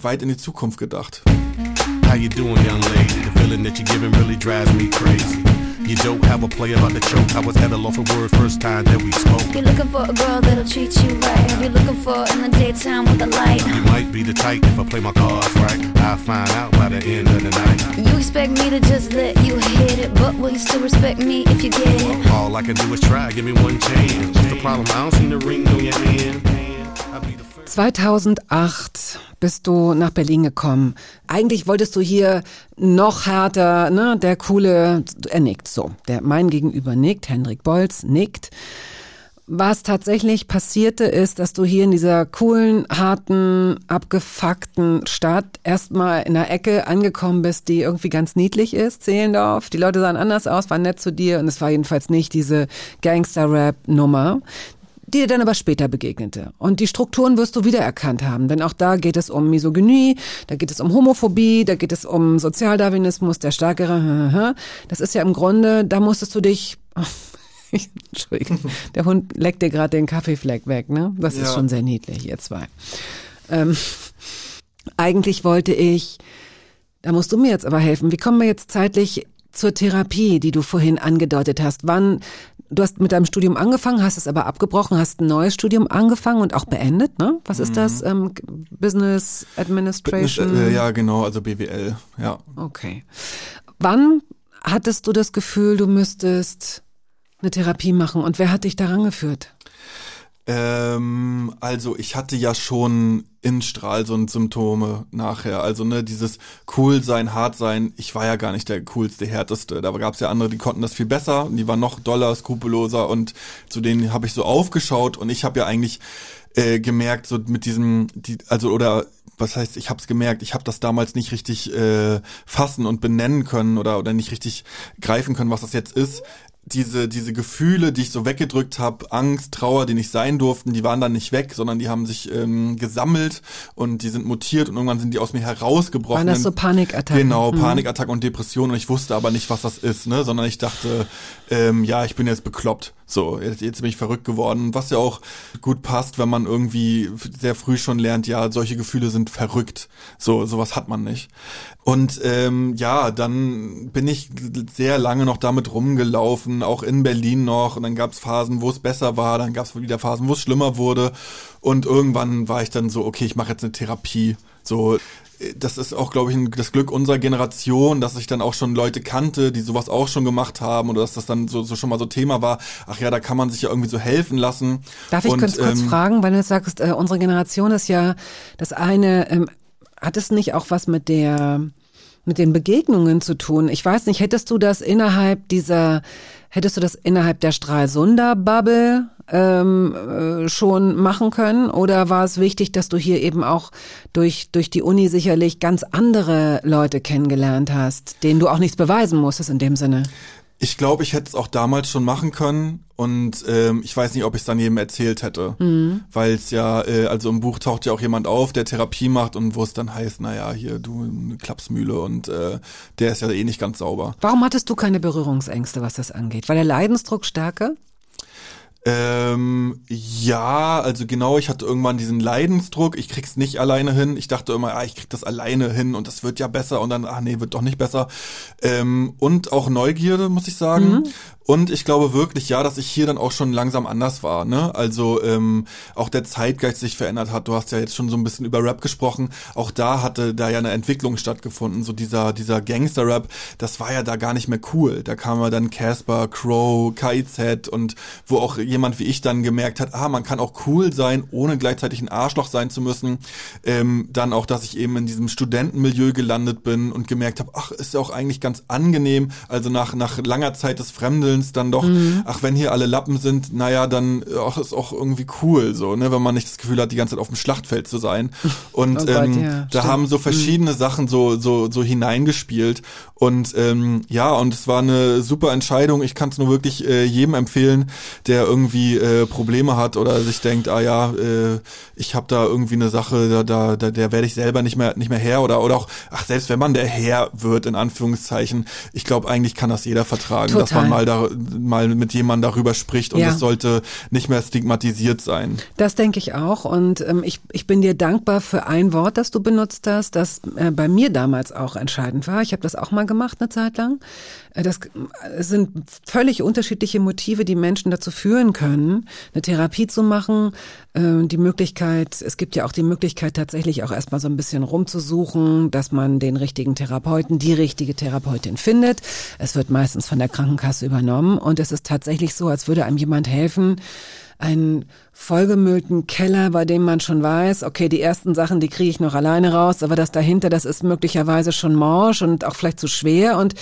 weit in die Zukunft gedacht. How you doing, young lady? The feeling that you're giving really drives me crazy. You don't have a play about the choke. I was at a loss for words first time that we spoke. You're looking for a girl that'll treat you right. Have you looking for in the daytime with the light? You might be the type if I play my cards right. I'll find out by the end of the night. You expect me to just let you hit it, but will you still respect me if you get it? All I can do is try. Give me one chance. What's the problem? I don't see the ring on your hand. 2008 bist du nach Berlin gekommen. Eigentlich wolltest du hier noch härter, ne, der coole, er nickt so. Der mein Gegenüber nickt, Hendrik Bolz nickt. Was tatsächlich passierte ist, dass du hier in dieser coolen, harten, abgefuckten Stadt erstmal in einer Ecke angekommen bist, die irgendwie ganz niedlich ist, Zehlendorf. Die Leute sahen anders aus, waren nett zu dir und es war jedenfalls nicht diese Gangster-Rap-Nummer, die dir dann aber später begegnete. Und die Strukturen wirst du wiedererkannt haben, denn auch da geht es um Misogynie, da geht es um Homophobie, da geht es um Sozialdarwinismus, der Stärkere. Das ist ja im Grunde, da musstest du dich... Entschuldigung, der Hund leckt dir gerade den Kaffeefleck weg, ne? Das ja. ist schon sehr niedlich, ihr zwei. Ähm, eigentlich wollte ich, da musst du mir jetzt aber helfen. Wie kommen wir jetzt zeitlich zur Therapie, die du vorhin angedeutet hast? Wann du hast mit deinem Studium angefangen, hast es aber abgebrochen, hast ein neues Studium angefangen und auch beendet, ne? Was ist das? Mhm. Ähm, Business Administration? Business, äh, ja, genau, also BWL, ja. Okay. Wann hattest du das Gefühl, du müsstest eine Therapie machen und wer hat dich daran geführt? Ähm, also ich hatte ja schon in Stralsund Symptome nachher. Also ne, dieses cool sein, hart sein. Ich war ja gar nicht der coolste, härteste. Da gab es ja andere, die konnten das viel besser. Die waren noch doller, skrupelloser und zu denen habe ich so aufgeschaut und ich habe ja eigentlich äh, gemerkt, so mit diesem, die, also oder was heißt, ich habe es gemerkt, ich habe das damals nicht richtig äh, fassen und benennen können oder oder nicht richtig greifen können, was das jetzt ist diese, diese Gefühle, die ich so weggedrückt habe, Angst, Trauer, die nicht sein durften, die waren dann nicht weg, sondern die haben sich ähm, gesammelt und die sind mutiert und irgendwann sind die aus mir herausgebrochen. Waren das so Panikattacken? Genau, mhm. Panikattacken und Depressionen und ich wusste aber nicht, was das ist, ne, sondern ich dachte, ähm, ja, ich bin jetzt bekloppt. So, jetzt, jetzt bin ich verrückt geworden, was ja auch gut passt, wenn man irgendwie sehr früh schon lernt, ja, solche Gefühle sind verrückt. So, sowas hat man nicht. Und ähm, ja, dann bin ich sehr lange noch damit rumgelaufen, auch in Berlin noch. Und dann gab es Phasen, wo es besser war, dann gab es wieder Phasen, wo es schlimmer wurde. Und irgendwann war ich dann so, okay, ich mache jetzt eine Therapie. So, das ist auch, glaube ich, das Glück unserer Generation, dass ich dann auch schon Leute kannte, die sowas auch schon gemacht haben oder dass das dann so, so schon mal so Thema war. Ach ja, da kann man sich ja irgendwie so helfen lassen. Darf ich Und, kurz, kurz ähm, fragen, weil du jetzt sagst, äh, unsere Generation ist ja das eine, ähm, hat es nicht auch was mit der mit den Begegnungen zu tun? Ich weiß nicht, hättest du das innerhalb dieser, hättest du das innerhalb der Stralsunder Bubble ähm, äh, schon machen können? Oder war es wichtig, dass du hier eben auch durch, durch die Uni sicherlich ganz andere Leute kennengelernt hast, denen du auch nichts beweisen musstest in dem Sinne? Ich glaube, ich hätte es auch damals schon machen können und ähm, ich weiß nicht, ob ich es dann jedem erzählt hätte, mhm. weil es ja, äh, also im Buch taucht ja auch jemand auf, der Therapie macht und wo es dann heißt, naja, hier du eine Klapsmühle und äh, der ist ja eh nicht ganz sauber. Warum hattest du keine Berührungsängste, was das angeht? War der Leidensdruck stärker? Ähm, ja, also genau, ich hatte irgendwann diesen Leidensdruck, ich krieg's nicht alleine hin. Ich dachte immer, ah, ich krieg das alleine hin und das wird ja besser und dann, ah nee, wird doch nicht besser. Ähm, und auch Neugierde, muss ich sagen. Mhm. Und ich glaube wirklich, ja, dass ich hier dann auch schon langsam anders war. Ne? Also ähm, auch der Zeitgeist sich verändert hat. Du hast ja jetzt schon so ein bisschen über Rap gesprochen. Auch da hatte da ja eine Entwicklung stattgefunden. So dieser dieser Gangster-Rap, das war ja da gar nicht mehr cool. Da kam ja dann Casper, Crow, KIZ und wo auch jemand wie ich dann gemerkt hat, ah, man kann auch cool sein, ohne gleichzeitig ein Arschloch sein zu müssen. Ähm, dann auch, dass ich eben in diesem Studentenmilieu gelandet bin und gemerkt habe, ach, ist ja auch eigentlich ganz angenehm. Also nach nach langer Zeit des Fremdelns dann doch, mhm. ach, wenn hier alle Lappen sind, naja, dann ach, ist auch irgendwie cool so, ne, wenn man nicht das Gefühl hat, die ganze Zeit auf dem Schlachtfeld zu sein. Und oh Gott, ähm, ja, da stimmt. haben so verschiedene mhm. Sachen so so so hineingespielt und ähm, ja, und es war eine super Entscheidung. Ich kann es nur wirklich äh, jedem empfehlen, der irgendwie äh, Probleme hat oder sich denkt, ah ja, äh, ich habe da irgendwie eine Sache, da, da, da der werde ich selber nicht mehr nicht mehr her oder oder auch, ach selbst wenn man der Herr wird in Anführungszeichen, ich glaube eigentlich kann das jeder vertragen, Total. dass man mal da mal mit jemandem darüber spricht und ja. es sollte nicht mehr stigmatisiert sein. Das denke ich auch und ähm, ich ich bin dir dankbar für ein Wort, das du benutzt hast, das äh, bei mir damals auch entscheidend war. Ich habe das auch mal gemacht eine Zeit lang. Äh, das sind völlig unterschiedliche Motive, die Menschen dazu führen können, eine Therapie zu machen. Äh, die Möglichkeit, es gibt ja auch die Möglichkeit tatsächlich auch erstmal so ein bisschen rumzusuchen, dass man den richtigen Therapeuten, die richtige Therapeutin findet. Es wird meistens von der Krankenkasse übernommen und es ist tatsächlich so, als würde einem jemand helfen, einen vollgemüllten Keller, bei dem man schon weiß, okay, die ersten Sachen, die kriege ich noch alleine raus, aber das dahinter, das ist möglicherweise schon morsch und auch vielleicht zu schwer und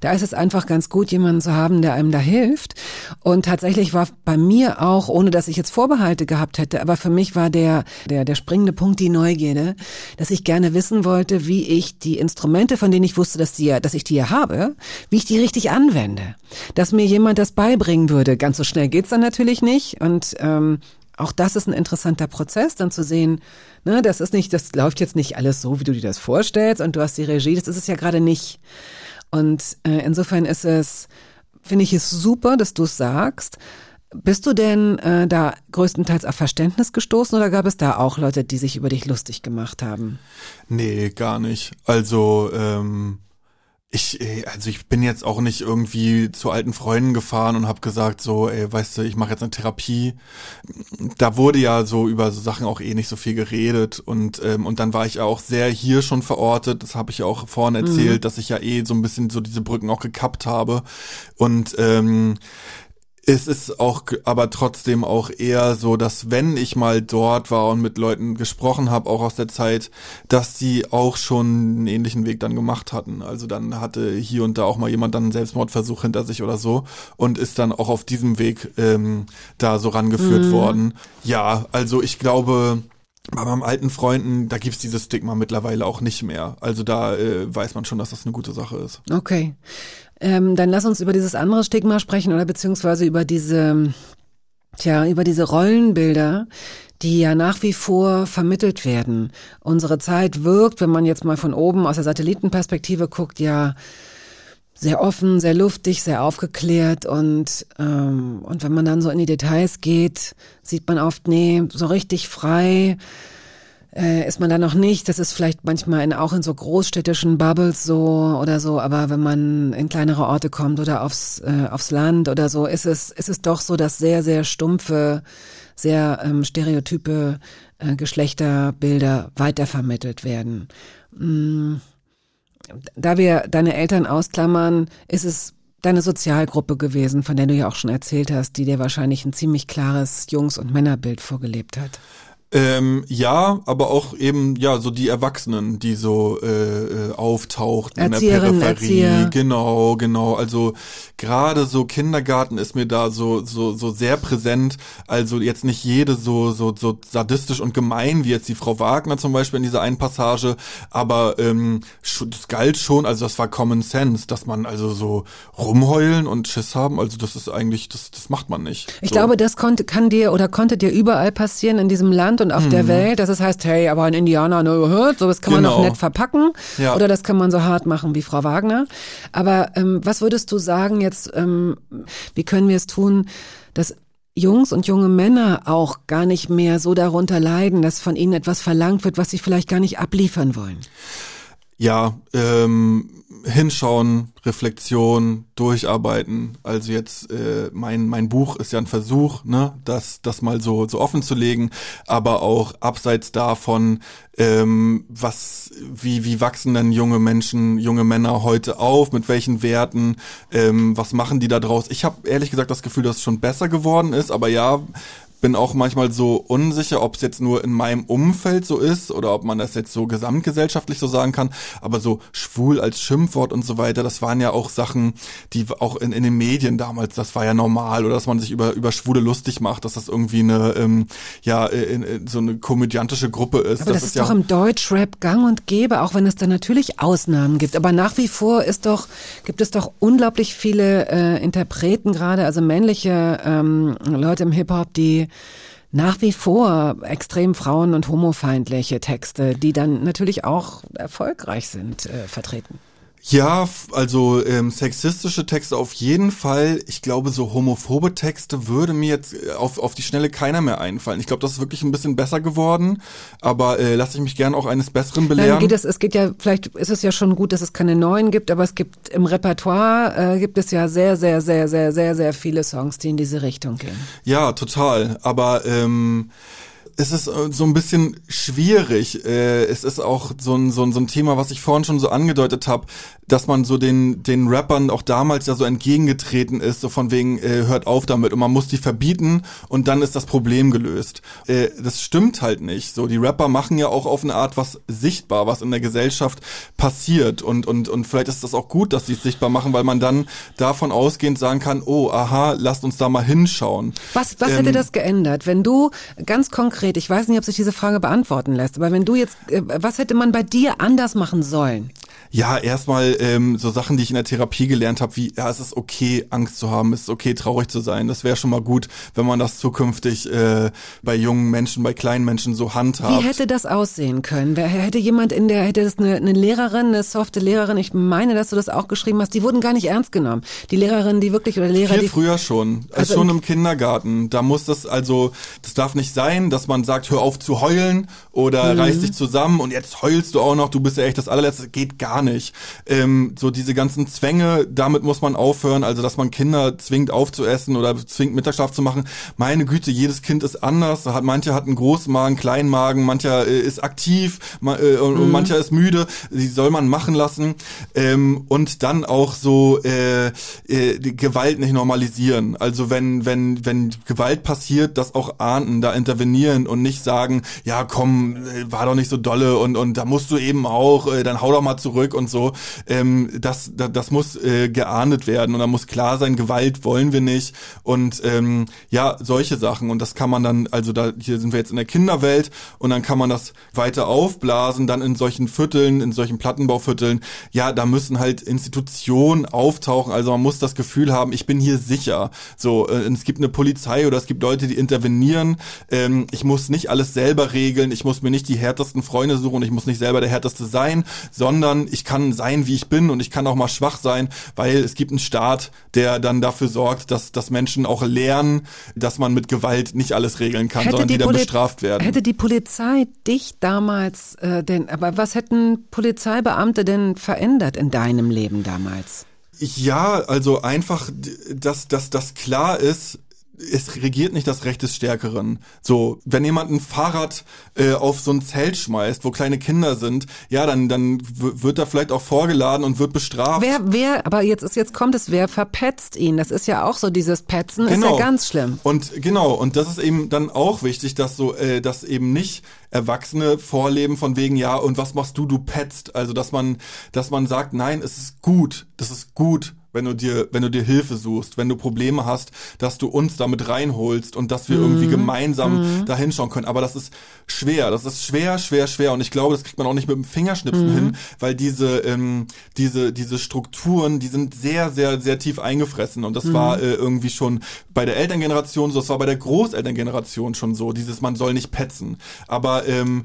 da ist es einfach ganz gut, jemanden zu haben, der einem da hilft. Und tatsächlich war bei mir auch, ohne dass ich jetzt Vorbehalte gehabt hätte, aber für mich war der, der, der springende Punkt die Neugierde, dass ich gerne wissen wollte, wie ich die Instrumente, von denen ich wusste, dass, die, dass ich die ja habe, wie ich die richtig anwende. Dass mir jemand das beibringen würde. Ganz so schnell geht's dann natürlich nicht und ähm, auch das ist ein interessanter Prozess, dann zu sehen, ne, das ist nicht, das läuft jetzt nicht alles so, wie du dir das vorstellst und du hast die Regie, das ist es ja gerade nicht. Und äh, insofern ist es, finde ich es super, dass du es sagst. Bist du denn äh, da größtenteils auf Verständnis gestoßen oder gab es da auch Leute, die sich über dich lustig gemacht haben? Nee, gar nicht. Also ähm, ich, äh, also ich bin jetzt auch nicht irgendwie zu alten Freunden gefahren und habe gesagt, so, ey, weißt du, ich mache jetzt eine Therapie. Da wurde ja so über so Sachen auch eh nicht so viel geredet und ähm, und dann war ich auch sehr hier schon verortet. Das habe ich ja auch vorhin erzählt, mhm. dass ich ja eh so ein bisschen so diese Brücken auch gekappt habe und ähm, es ist auch aber trotzdem auch eher so, dass wenn ich mal dort war und mit Leuten gesprochen habe, auch aus der Zeit, dass die auch schon einen ähnlichen Weg dann gemacht hatten. Also dann hatte hier und da auch mal jemand dann einen Selbstmordversuch hinter sich oder so und ist dann auch auf diesem Weg ähm, da so rangeführt mhm. worden. Ja, also ich glaube, bei meinem alten Freunden, da gibt's dieses Stigma mittlerweile auch nicht mehr. Also da äh, weiß man schon, dass das eine gute Sache ist. Okay. Ähm, dann lass uns über dieses andere Stigma sprechen oder beziehungsweise über diese, tja, über diese Rollenbilder, die ja nach wie vor vermittelt werden. Unsere Zeit wirkt, wenn man jetzt mal von oben aus der Satellitenperspektive guckt, ja sehr offen, sehr luftig, sehr aufgeklärt und ähm, und wenn man dann so in die Details geht, sieht man oft, nee, so richtig frei äh, ist man da noch nicht. Das ist vielleicht manchmal in, auch in so großstädtischen Bubbles so oder so, aber wenn man in kleinere Orte kommt oder aufs, äh, aufs Land oder so, ist es, ist es doch so, dass sehr, sehr stumpfe, sehr ähm, stereotype äh, Geschlechterbilder weitervermittelt werden. Mm. Da wir deine Eltern ausklammern, ist es deine Sozialgruppe gewesen, von der du ja auch schon erzählt hast, die dir wahrscheinlich ein ziemlich klares Jungs- und Männerbild vorgelebt hat. Ähm, ja, aber auch eben ja so die Erwachsenen, die so äh, äh auftauchten in der Peripherie. Erzieher. Genau, genau. Also gerade so Kindergarten ist mir da so so so sehr präsent. Also jetzt nicht jede so so so sadistisch und gemein wie jetzt die Frau Wagner zum Beispiel in dieser einen Passage, aber ähm, das galt schon. Also das war Common Sense, dass man also so rumheulen und Schiss haben. Also das ist eigentlich das das macht man nicht. Ich so. glaube, das konnte kann dir oder konnte dir überall passieren in diesem Land Land und auf mhm. der Welt, dass es heißt, hey, aber ein Indianer, ne, hört, so das kann genau. man noch nett verpacken ja. oder das kann man so hart machen wie Frau Wagner. Aber ähm, was würdest du sagen jetzt, ähm, wie können wir es tun, dass Jungs und junge Männer auch gar nicht mehr so darunter leiden, dass von ihnen etwas verlangt wird, was sie vielleicht gar nicht abliefern wollen? Ja, ähm, hinschauen, Reflexion, durcharbeiten. Also jetzt äh, mein mein Buch ist ja ein Versuch, ne, das das mal so so offen zu legen, aber auch abseits davon, ähm, was wie wie wachsen denn junge Menschen, junge Männer heute auf, mit welchen Werten, ähm, was machen die da draus? Ich habe ehrlich gesagt das Gefühl, dass es schon besser geworden ist, aber ja, bin auch manchmal so unsicher, ob es jetzt nur in meinem Umfeld so ist oder ob man das jetzt so gesamtgesellschaftlich so sagen kann. Aber so schwul als Schimpfwort und so weiter, das waren ja auch Sachen, die auch in, in den Medien damals, das war ja normal oder dass man sich über über Schwule lustig macht, dass das irgendwie eine ähm, ja in, in, so eine komödiantische Gruppe ist. Aber das, das ist, ist doch im Deutschrap gang und gäbe, auch wenn es da natürlich Ausnahmen gibt. Aber nach wie vor ist doch gibt es doch unglaublich viele äh, Interpreten gerade, also männliche ähm, Leute im Hip Hop, die nach wie vor extrem frauen- und homofeindliche Texte, die dann natürlich auch erfolgreich sind, äh, vertreten. Ja, also ähm, sexistische Texte auf jeden Fall. Ich glaube, so homophobe Texte würde mir jetzt äh, auf, auf die Schnelle keiner mehr einfallen. Ich glaube, das ist wirklich ein bisschen besser geworden, aber äh, lasse ich mich gern auch eines Besseren belehren. Nein, geht es, es geht ja, vielleicht ist es ja schon gut, dass es keine neuen gibt, aber es gibt im Repertoire äh, gibt es ja sehr, sehr, sehr, sehr, sehr, sehr viele Songs, die in diese Richtung gehen. Ja, total. Aber ähm, es ist äh, so ein bisschen schwierig. Äh, es ist auch so ein, so ein, so ein Thema, was ich vorhin schon so angedeutet habe, dass man so den, den Rappern auch damals ja so entgegengetreten ist, so von wegen, äh, hört auf damit und man muss die verbieten und dann ist das Problem gelöst. Äh, das stimmt halt nicht. So, die Rapper machen ja auch auf eine Art was sichtbar, was in der Gesellschaft passiert und, und, und vielleicht ist das auch gut, dass sie es sichtbar machen, weil man dann davon ausgehend sagen kann, oh, aha, lasst uns da mal hinschauen. Was, was ähm, hätte das geändert, wenn du ganz konkret, ich weiß nicht, ob sich diese Frage beantworten lässt, aber wenn du jetzt, äh, was hätte man bei dir anders machen sollen? Ja, erstmal ähm, so Sachen, die ich in der Therapie gelernt habe, wie ja, es ist okay, Angst zu haben, es ist okay, traurig zu sein. Das wäre schon mal gut, wenn man das zukünftig äh, bei jungen Menschen, bei kleinen Menschen so handhabt. Wie hätte das aussehen können? Wer hätte jemand in der, hätte das eine, eine Lehrerin, eine softe Lehrerin, ich meine, dass du das auch geschrieben hast, die wurden gar nicht ernst genommen. Die Lehrerin, die wirklich, oder Lehrer, Viel die... früher schon, also schon im Kindergarten. Da muss das, also, das darf nicht sein, dass man sagt, hör auf zu heulen oder mhm. reiß dich zusammen und jetzt heulst du auch noch, du bist ja echt das allerletzte. Geht gar nicht. Ähm, so diese ganzen Zwänge, damit muss man aufhören, also dass man Kinder zwingt aufzuessen oder zwingt Mittagsschlaf zu machen. Meine Güte, jedes Kind ist anders. Hat, mancher hat einen großen Magen, kleinen Magen, mancher äh, ist aktiv ma, äh, und, mhm. mancher ist müde. Die soll man machen lassen. Ähm, und dann auch so äh, äh, die Gewalt nicht normalisieren. Also wenn, wenn, wenn Gewalt passiert, das auch ahnden, da intervenieren und nicht sagen, ja komm, äh, war doch nicht so dolle und, und da musst du eben auch, äh, dann hau doch mal zurück und so ähm, das, das, das muss äh, geahndet werden und da muss klar sein, Gewalt wollen wir nicht und ähm, ja, solche Sachen und das kann man dann, also da hier sind wir jetzt in der Kinderwelt und dann kann man das weiter aufblasen, dann in solchen Vierteln, in solchen Plattenbauvierteln, ja, da müssen halt Institutionen auftauchen, also man muss das Gefühl haben, ich bin hier sicher, so, äh, es gibt eine Polizei oder es gibt Leute, die intervenieren, ähm, ich muss nicht alles selber regeln, ich muss mir nicht die härtesten Freunde suchen, ich muss nicht selber der härteste sein, sondern ich kann sein, wie ich bin und ich kann auch mal schwach sein, weil es gibt einen Staat, der dann dafür sorgt, dass, dass Menschen auch lernen, dass man mit Gewalt nicht alles regeln kann, hätte sondern die, die dann Poli bestraft werden. Hätte die Polizei dich damals äh, denn, aber was hätten Polizeibeamte denn verändert in deinem Leben damals? Ja, also einfach, dass, dass das klar ist, es regiert nicht das Recht des Stärkeren. So, wenn jemand ein Fahrrad äh, auf so ein Zelt schmeißt, wo kleine Kinder sind, ja, dann dann wird er vielleicht auch vorgeladen und wird bestraft. Wer wer aber jetzt ist jetzt kommt es, wer verpetzt ihn? Das ist ja auch so dieses Petzen genau. ist ja genau. ganz schlimm. Und genau, und das ist eben dann auch wichtig, dass so äh, dass eben nicht Erwachsene vorleben von wegen ja, und was machst du, du petzt, also dass man dass man sagt, nein, es ist gut, das ist gut wenn du dir, wenn du dir Hilfe suchst, wenn du Probleme hast, dass du uns damit reinholst und dass wir mhm. irgendwie gemeinsam mhm. da hinschauen können. Aber das ist schwer, das ist schwer, schwer, schwer und ich glaube, das kriegt man auch nicht mit dem Fingerschnipsen mhm. hin, weil diese, ähm, diese, diese Strukturen, die sind sehr, sehr, sehr tief eingefressen und das mhm. war äh, irgendwie schon bei der Elterngeneration so, das war bei der Großelterngeneration schon so, dieses man soll nicht petzen. Aber ähm,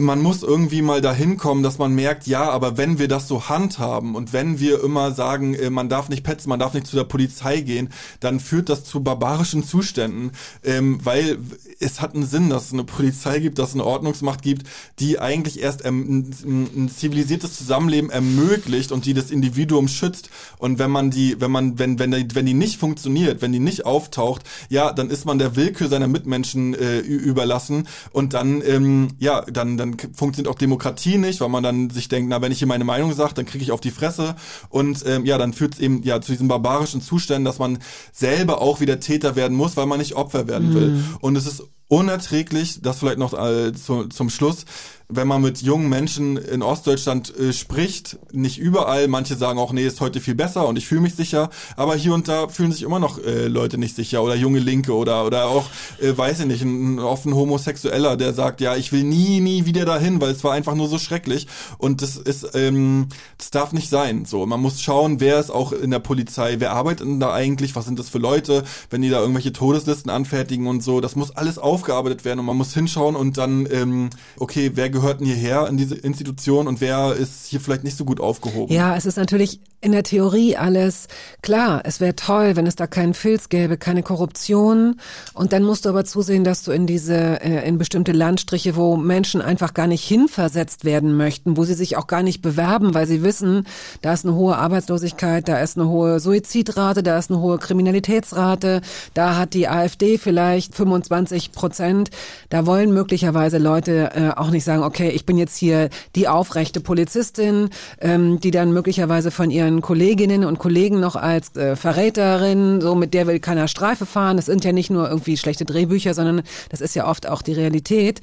man muss irgendwie mal dahin kommen, dass man merkt, ja, aber wenn wir das so handhaben und wenn wir immer sagen, äh, man darf nicht petzen, man darf nicht zu der Polizei gehen, dann führt das zu barbarischen Zuständen, ähm, weil es hat einen Sinn, dass es eine Polizei gibt, dass es eine Ordnungsmacht gibt, die eigentlich erst ein, ein zivilisiertes Zusammenleben ermöglicht und die das Individuum schützt. Und wenn man die, wenn man, wenn, wenn, die, wenn die nicht funktioniert, wenn die nicht auftaucht, ja, dann ist man der Willkür seiner Mitmenschen äh, überlassen und dann, ähm, ja, dann, dann funktioniert auch Demokratie nicht, weil man dann sich denkt, na, wenn ich hier meine Meinung sage, dann kriege ich auf die Fresse. Und ähm, ja, dann führt es eben ja zu diesem barbarischen Zuständen, dass man selber auch wieder Täter werden muss, weil man nicht Opfer werden will. Mhm. Und es ist unerträglich, das vielleicht noch äh, zu, zum Schluss, wenn man mit jungen Menschen in Ostdeutschland äh, spricht, nicht überall, manche sagen auch, nee, ist heute viel besser und ich fühle mich sicher, aber hier und da fühlen sich immer noch äh, Leute nicht sicher oder junge Linke oder oder auch, äh, weiß ich nicht, ein, ein offen Homosexueller, der sagt, ja, ich will nie, nie wieder dahin, weil es war einfach nur so schrecklich. Und das ist, ähm, das darf nicht sein. So, man muss schauen, wer ist auch in der Polizei, wer arbeitet denn da eigentlich, was sind das für Leute, wenn die da irgendwelche Todeslisten anfertigen und so, das muss alles aufgearbeitet werden und man muss hinschauen und dann, ähm, okay, wer gehört denn hierher in diese Institution und wer ist hier vielleicht nicht so gut aufgehoben? Ja, es ist natürlich in der Theorie alles klar. Es wäre toll, wenn es da keinen Filz gäbe, keine Korruption. Und dann musst du aber zusehen, dass du in diese, äh, in bestimmte Landstriche, wo Menschen einfach gar nicht hinversetzt werden möchten, wo sie sich auch gar nicht bewerben, weil sie wissen, da ist eine hohe Arbeitslosigkeit, da ist eine hohe Suizidrate, da ist eine hohe Kriminalitätsrate, da hat die AfD vielleicht 25 Prozent. Da wollen möglicherweise Leute äh, auch nicht sagen, okay, ich bin jetzt hier die aufrechte Polizistin, ähm, die dann möglicherweise von ihren Kolleginnen und Kollegen noch als äh, Verräterin, so mit der will keiner Streife fahren. Das sind ja nicht nur irgendwie schlechte Drehbücher, sondern das ist ja oft auch die Realität.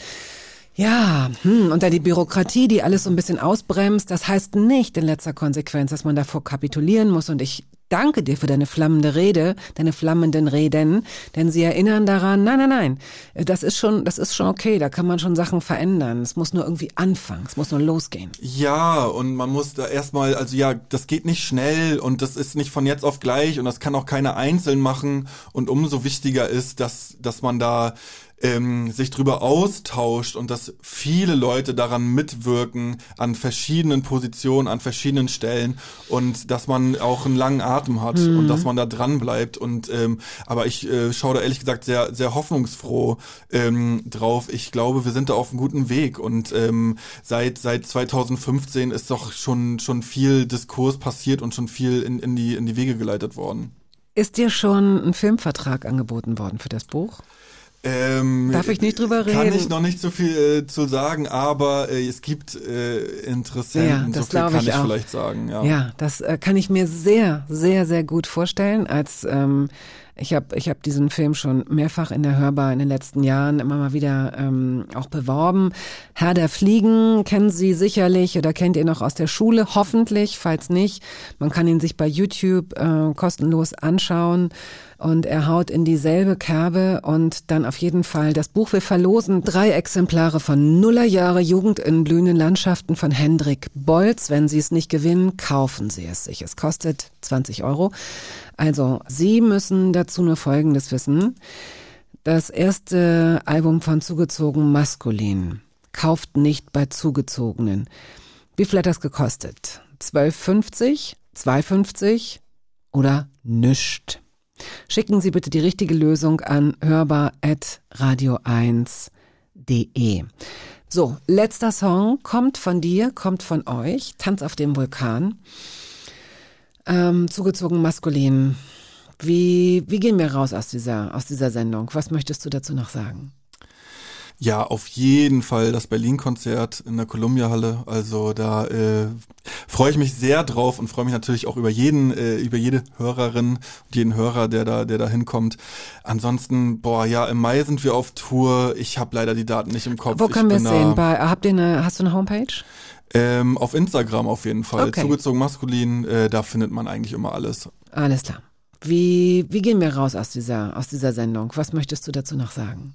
Ja, hm, und dann die Bürokratie, die alles so ein bisschen ausbremst. Das heißt nicht in letzter Konsequenz, dass man davor kapitulieren muss. Und ich danke dir für deine flammende Rede, deine flammenden Reden, denn sie erinnern daran, nein, nein, nein, das ist schon, das ist schon okay, da kann man schon Sachen verändern. Es muss nur irgendwie anfangen, es muss nur losgehen. Ja, und man muss da erstmal, also ja, das geht nicht schnell und das ist nicht von jetzt auf gleich und das kann auch keiner einzeln machen und umso wichtiger ist, dass, dass man da ähm, sich drüber austauscht und dass viele Leute daran mitwirken an verschiedenen Positionen, an verschiedenen Stellen und dass man auch einen langen Atem hat mhm. und dass man da dran bleibt und ähm, aber ich äh, schaue da ehrlich gesagt sehr sehr hoffnungsfroh ähm, drauf. Ich glaube, wir sind da auf einem guten Weg und ähm, seit seit 2015 ist doch schon schon viel Diskurs passiert und schon viel in, in die in die Wege geleitet worden. Ist dir schon ein Filmvertrag angeboten worden für das Buch? Ähm, Darf ich nicht drüber reden? Kann ich noch nicht so viel äh, zu sagen, aber äh, es gibt äh, Interessenten, ja, das so viel kann ich, ich vielleicht sagen. Ja, ja das äh, kann ich mir sehr, sehr, sehr gut vorstellen. Als ähm, ich habe ich hab diesen Film schon mehrfach in der Hörbar in den letzten Jahren immer mal wieder ähm, auch beworben. Herr der Fliegen kennen Sie sicherlich oder kennt ihr noch aus der Schule, hoffentlich, falls nicht. Man kann ihn sich bei YouTube äh, kostenlos anschauen und er haut in dieselbe Kerbe und dann auf jeden Fall das Buch. Wir verlosen drei Exemplare von Nullerjahre Jugend in blühenden Landschaften von Hendrik Bolz. Wenn Sie es nicht gewinnen, kaufen Sie es sich. Es kostet 20 Euro. Also Sie müssen dazu nur Folgendes wissen. Das erste Album von Zugezogen Maskulin kauft nicht bei Zugezogenen. Wie viel hat das gekostet? 12,50? 2,50 oder nüscht? Schicken Sie bitte die richtige Lösung an hörbar.radio1.de. So, letzter Song kommt von dir, kommt von euch, Tanz auf dem Vulkan. Ähm, zugezogen maskulin. Wie, wie gehen wir raus aus dieser, aus dieser Sendung? Was möchtest du dazu noch sagen? Ja, auf jeden Fall das Berlin-Konzert in der Columbia-Halle. Also da äh, freue ich mich sehr drauf und freue mich natürlich auch über jeden, äh, über jede Hörerin und jeden Hörer, der da, der da hinkommt. Ansonsten, boah, ja, im Mai sind wir auf Tour. Ich habe leider die Daten nicht im Kopf. Wo können wir es sehen? Bei, habt ihr eine, hast du eine Homepage? Ähm, auf Instagram auf jeden Fall. Okay. Zugezogen maskulin, äh, da findet man eigentlich immer alles. Alles klar. Wie, wie gehen wir raus aus dieser, aus dieser Sendung? Was möchtest du dazu noch sagen?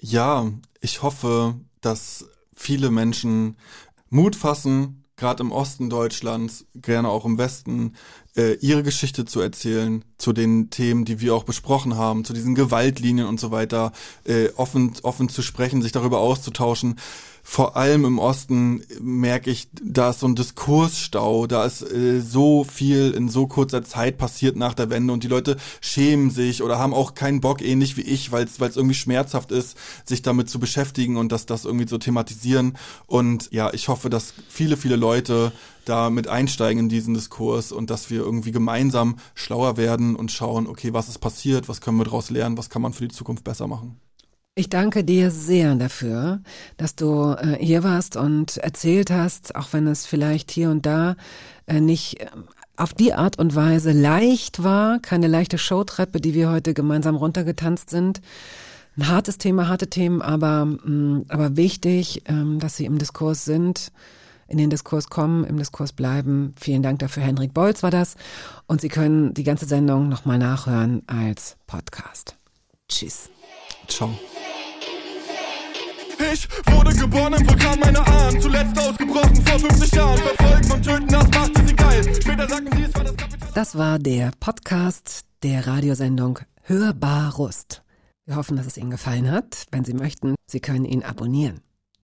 Ja, ich hoffe, dass viele Menschen Mut fassen, gerade im Osten Deutschlands, gerne auch im Westen, äh, ihre Geschichte zu erzählen, zu den Themen, die wir auch besprochen haben, zu diesen Gewaltlinien und so weiter, äh, offen, offen zu sprechen, sich darüber auszutauschen vor allem im Osten merke ich, da ist so ein Diskursstau, da ist äh, so viel in so kurzer Zeit passiert nach der Wende und die Leute schämen sich oder haben auch keinen Bock, ähnlich wie ich, weil es irgendwie schmerzhaft ist, sich damit zu beschäftigen und dass das irgendwie so thematisieren. Und ja, ich hoffe, dass viele, viele Leute da mit einsteigen in diesen Diskurs und dass wir irgendwie gemeinsam schlauer werden und schauen, okay, was ist passiert, was können wir daraus lernen, was kann man für die Zukunft besser machen. Ich danke dir sehr dafür, dass du äh, hier warst und erzählt hast, auch wenn es vielleicht hier und da äh, nicht äh, auf die Art und Weise leicht war, keine leichte Showtreppe, die wir heute gemeinsam runtergetanzt sind. Ein hartes Thema, harte Themen, aber, mm, aber wichtig, ähm, dass sie im Diskurs sind, in den Diskurs kommen, im Diskurs bleiben. Vielen Dank dafür. Henrik Bolz war das. Und Sie können die ganze Sendung nochmal nachhören als Podcast. Tschüss. Ciao. Ich wurde geboren im Vulkan meiner Ahnen, zuletzt ausgebrochen vor 50 Jahren. Verfolgen und töten, das machte sie geil. Später sagten sie, es war das Kapital. Das war der Podcast der Radiosendung Hörbar Rust. Wir hoffen, dass es Ihnen gefallen hat. Wenn Sie möchten, Sie können ihn abonnieren.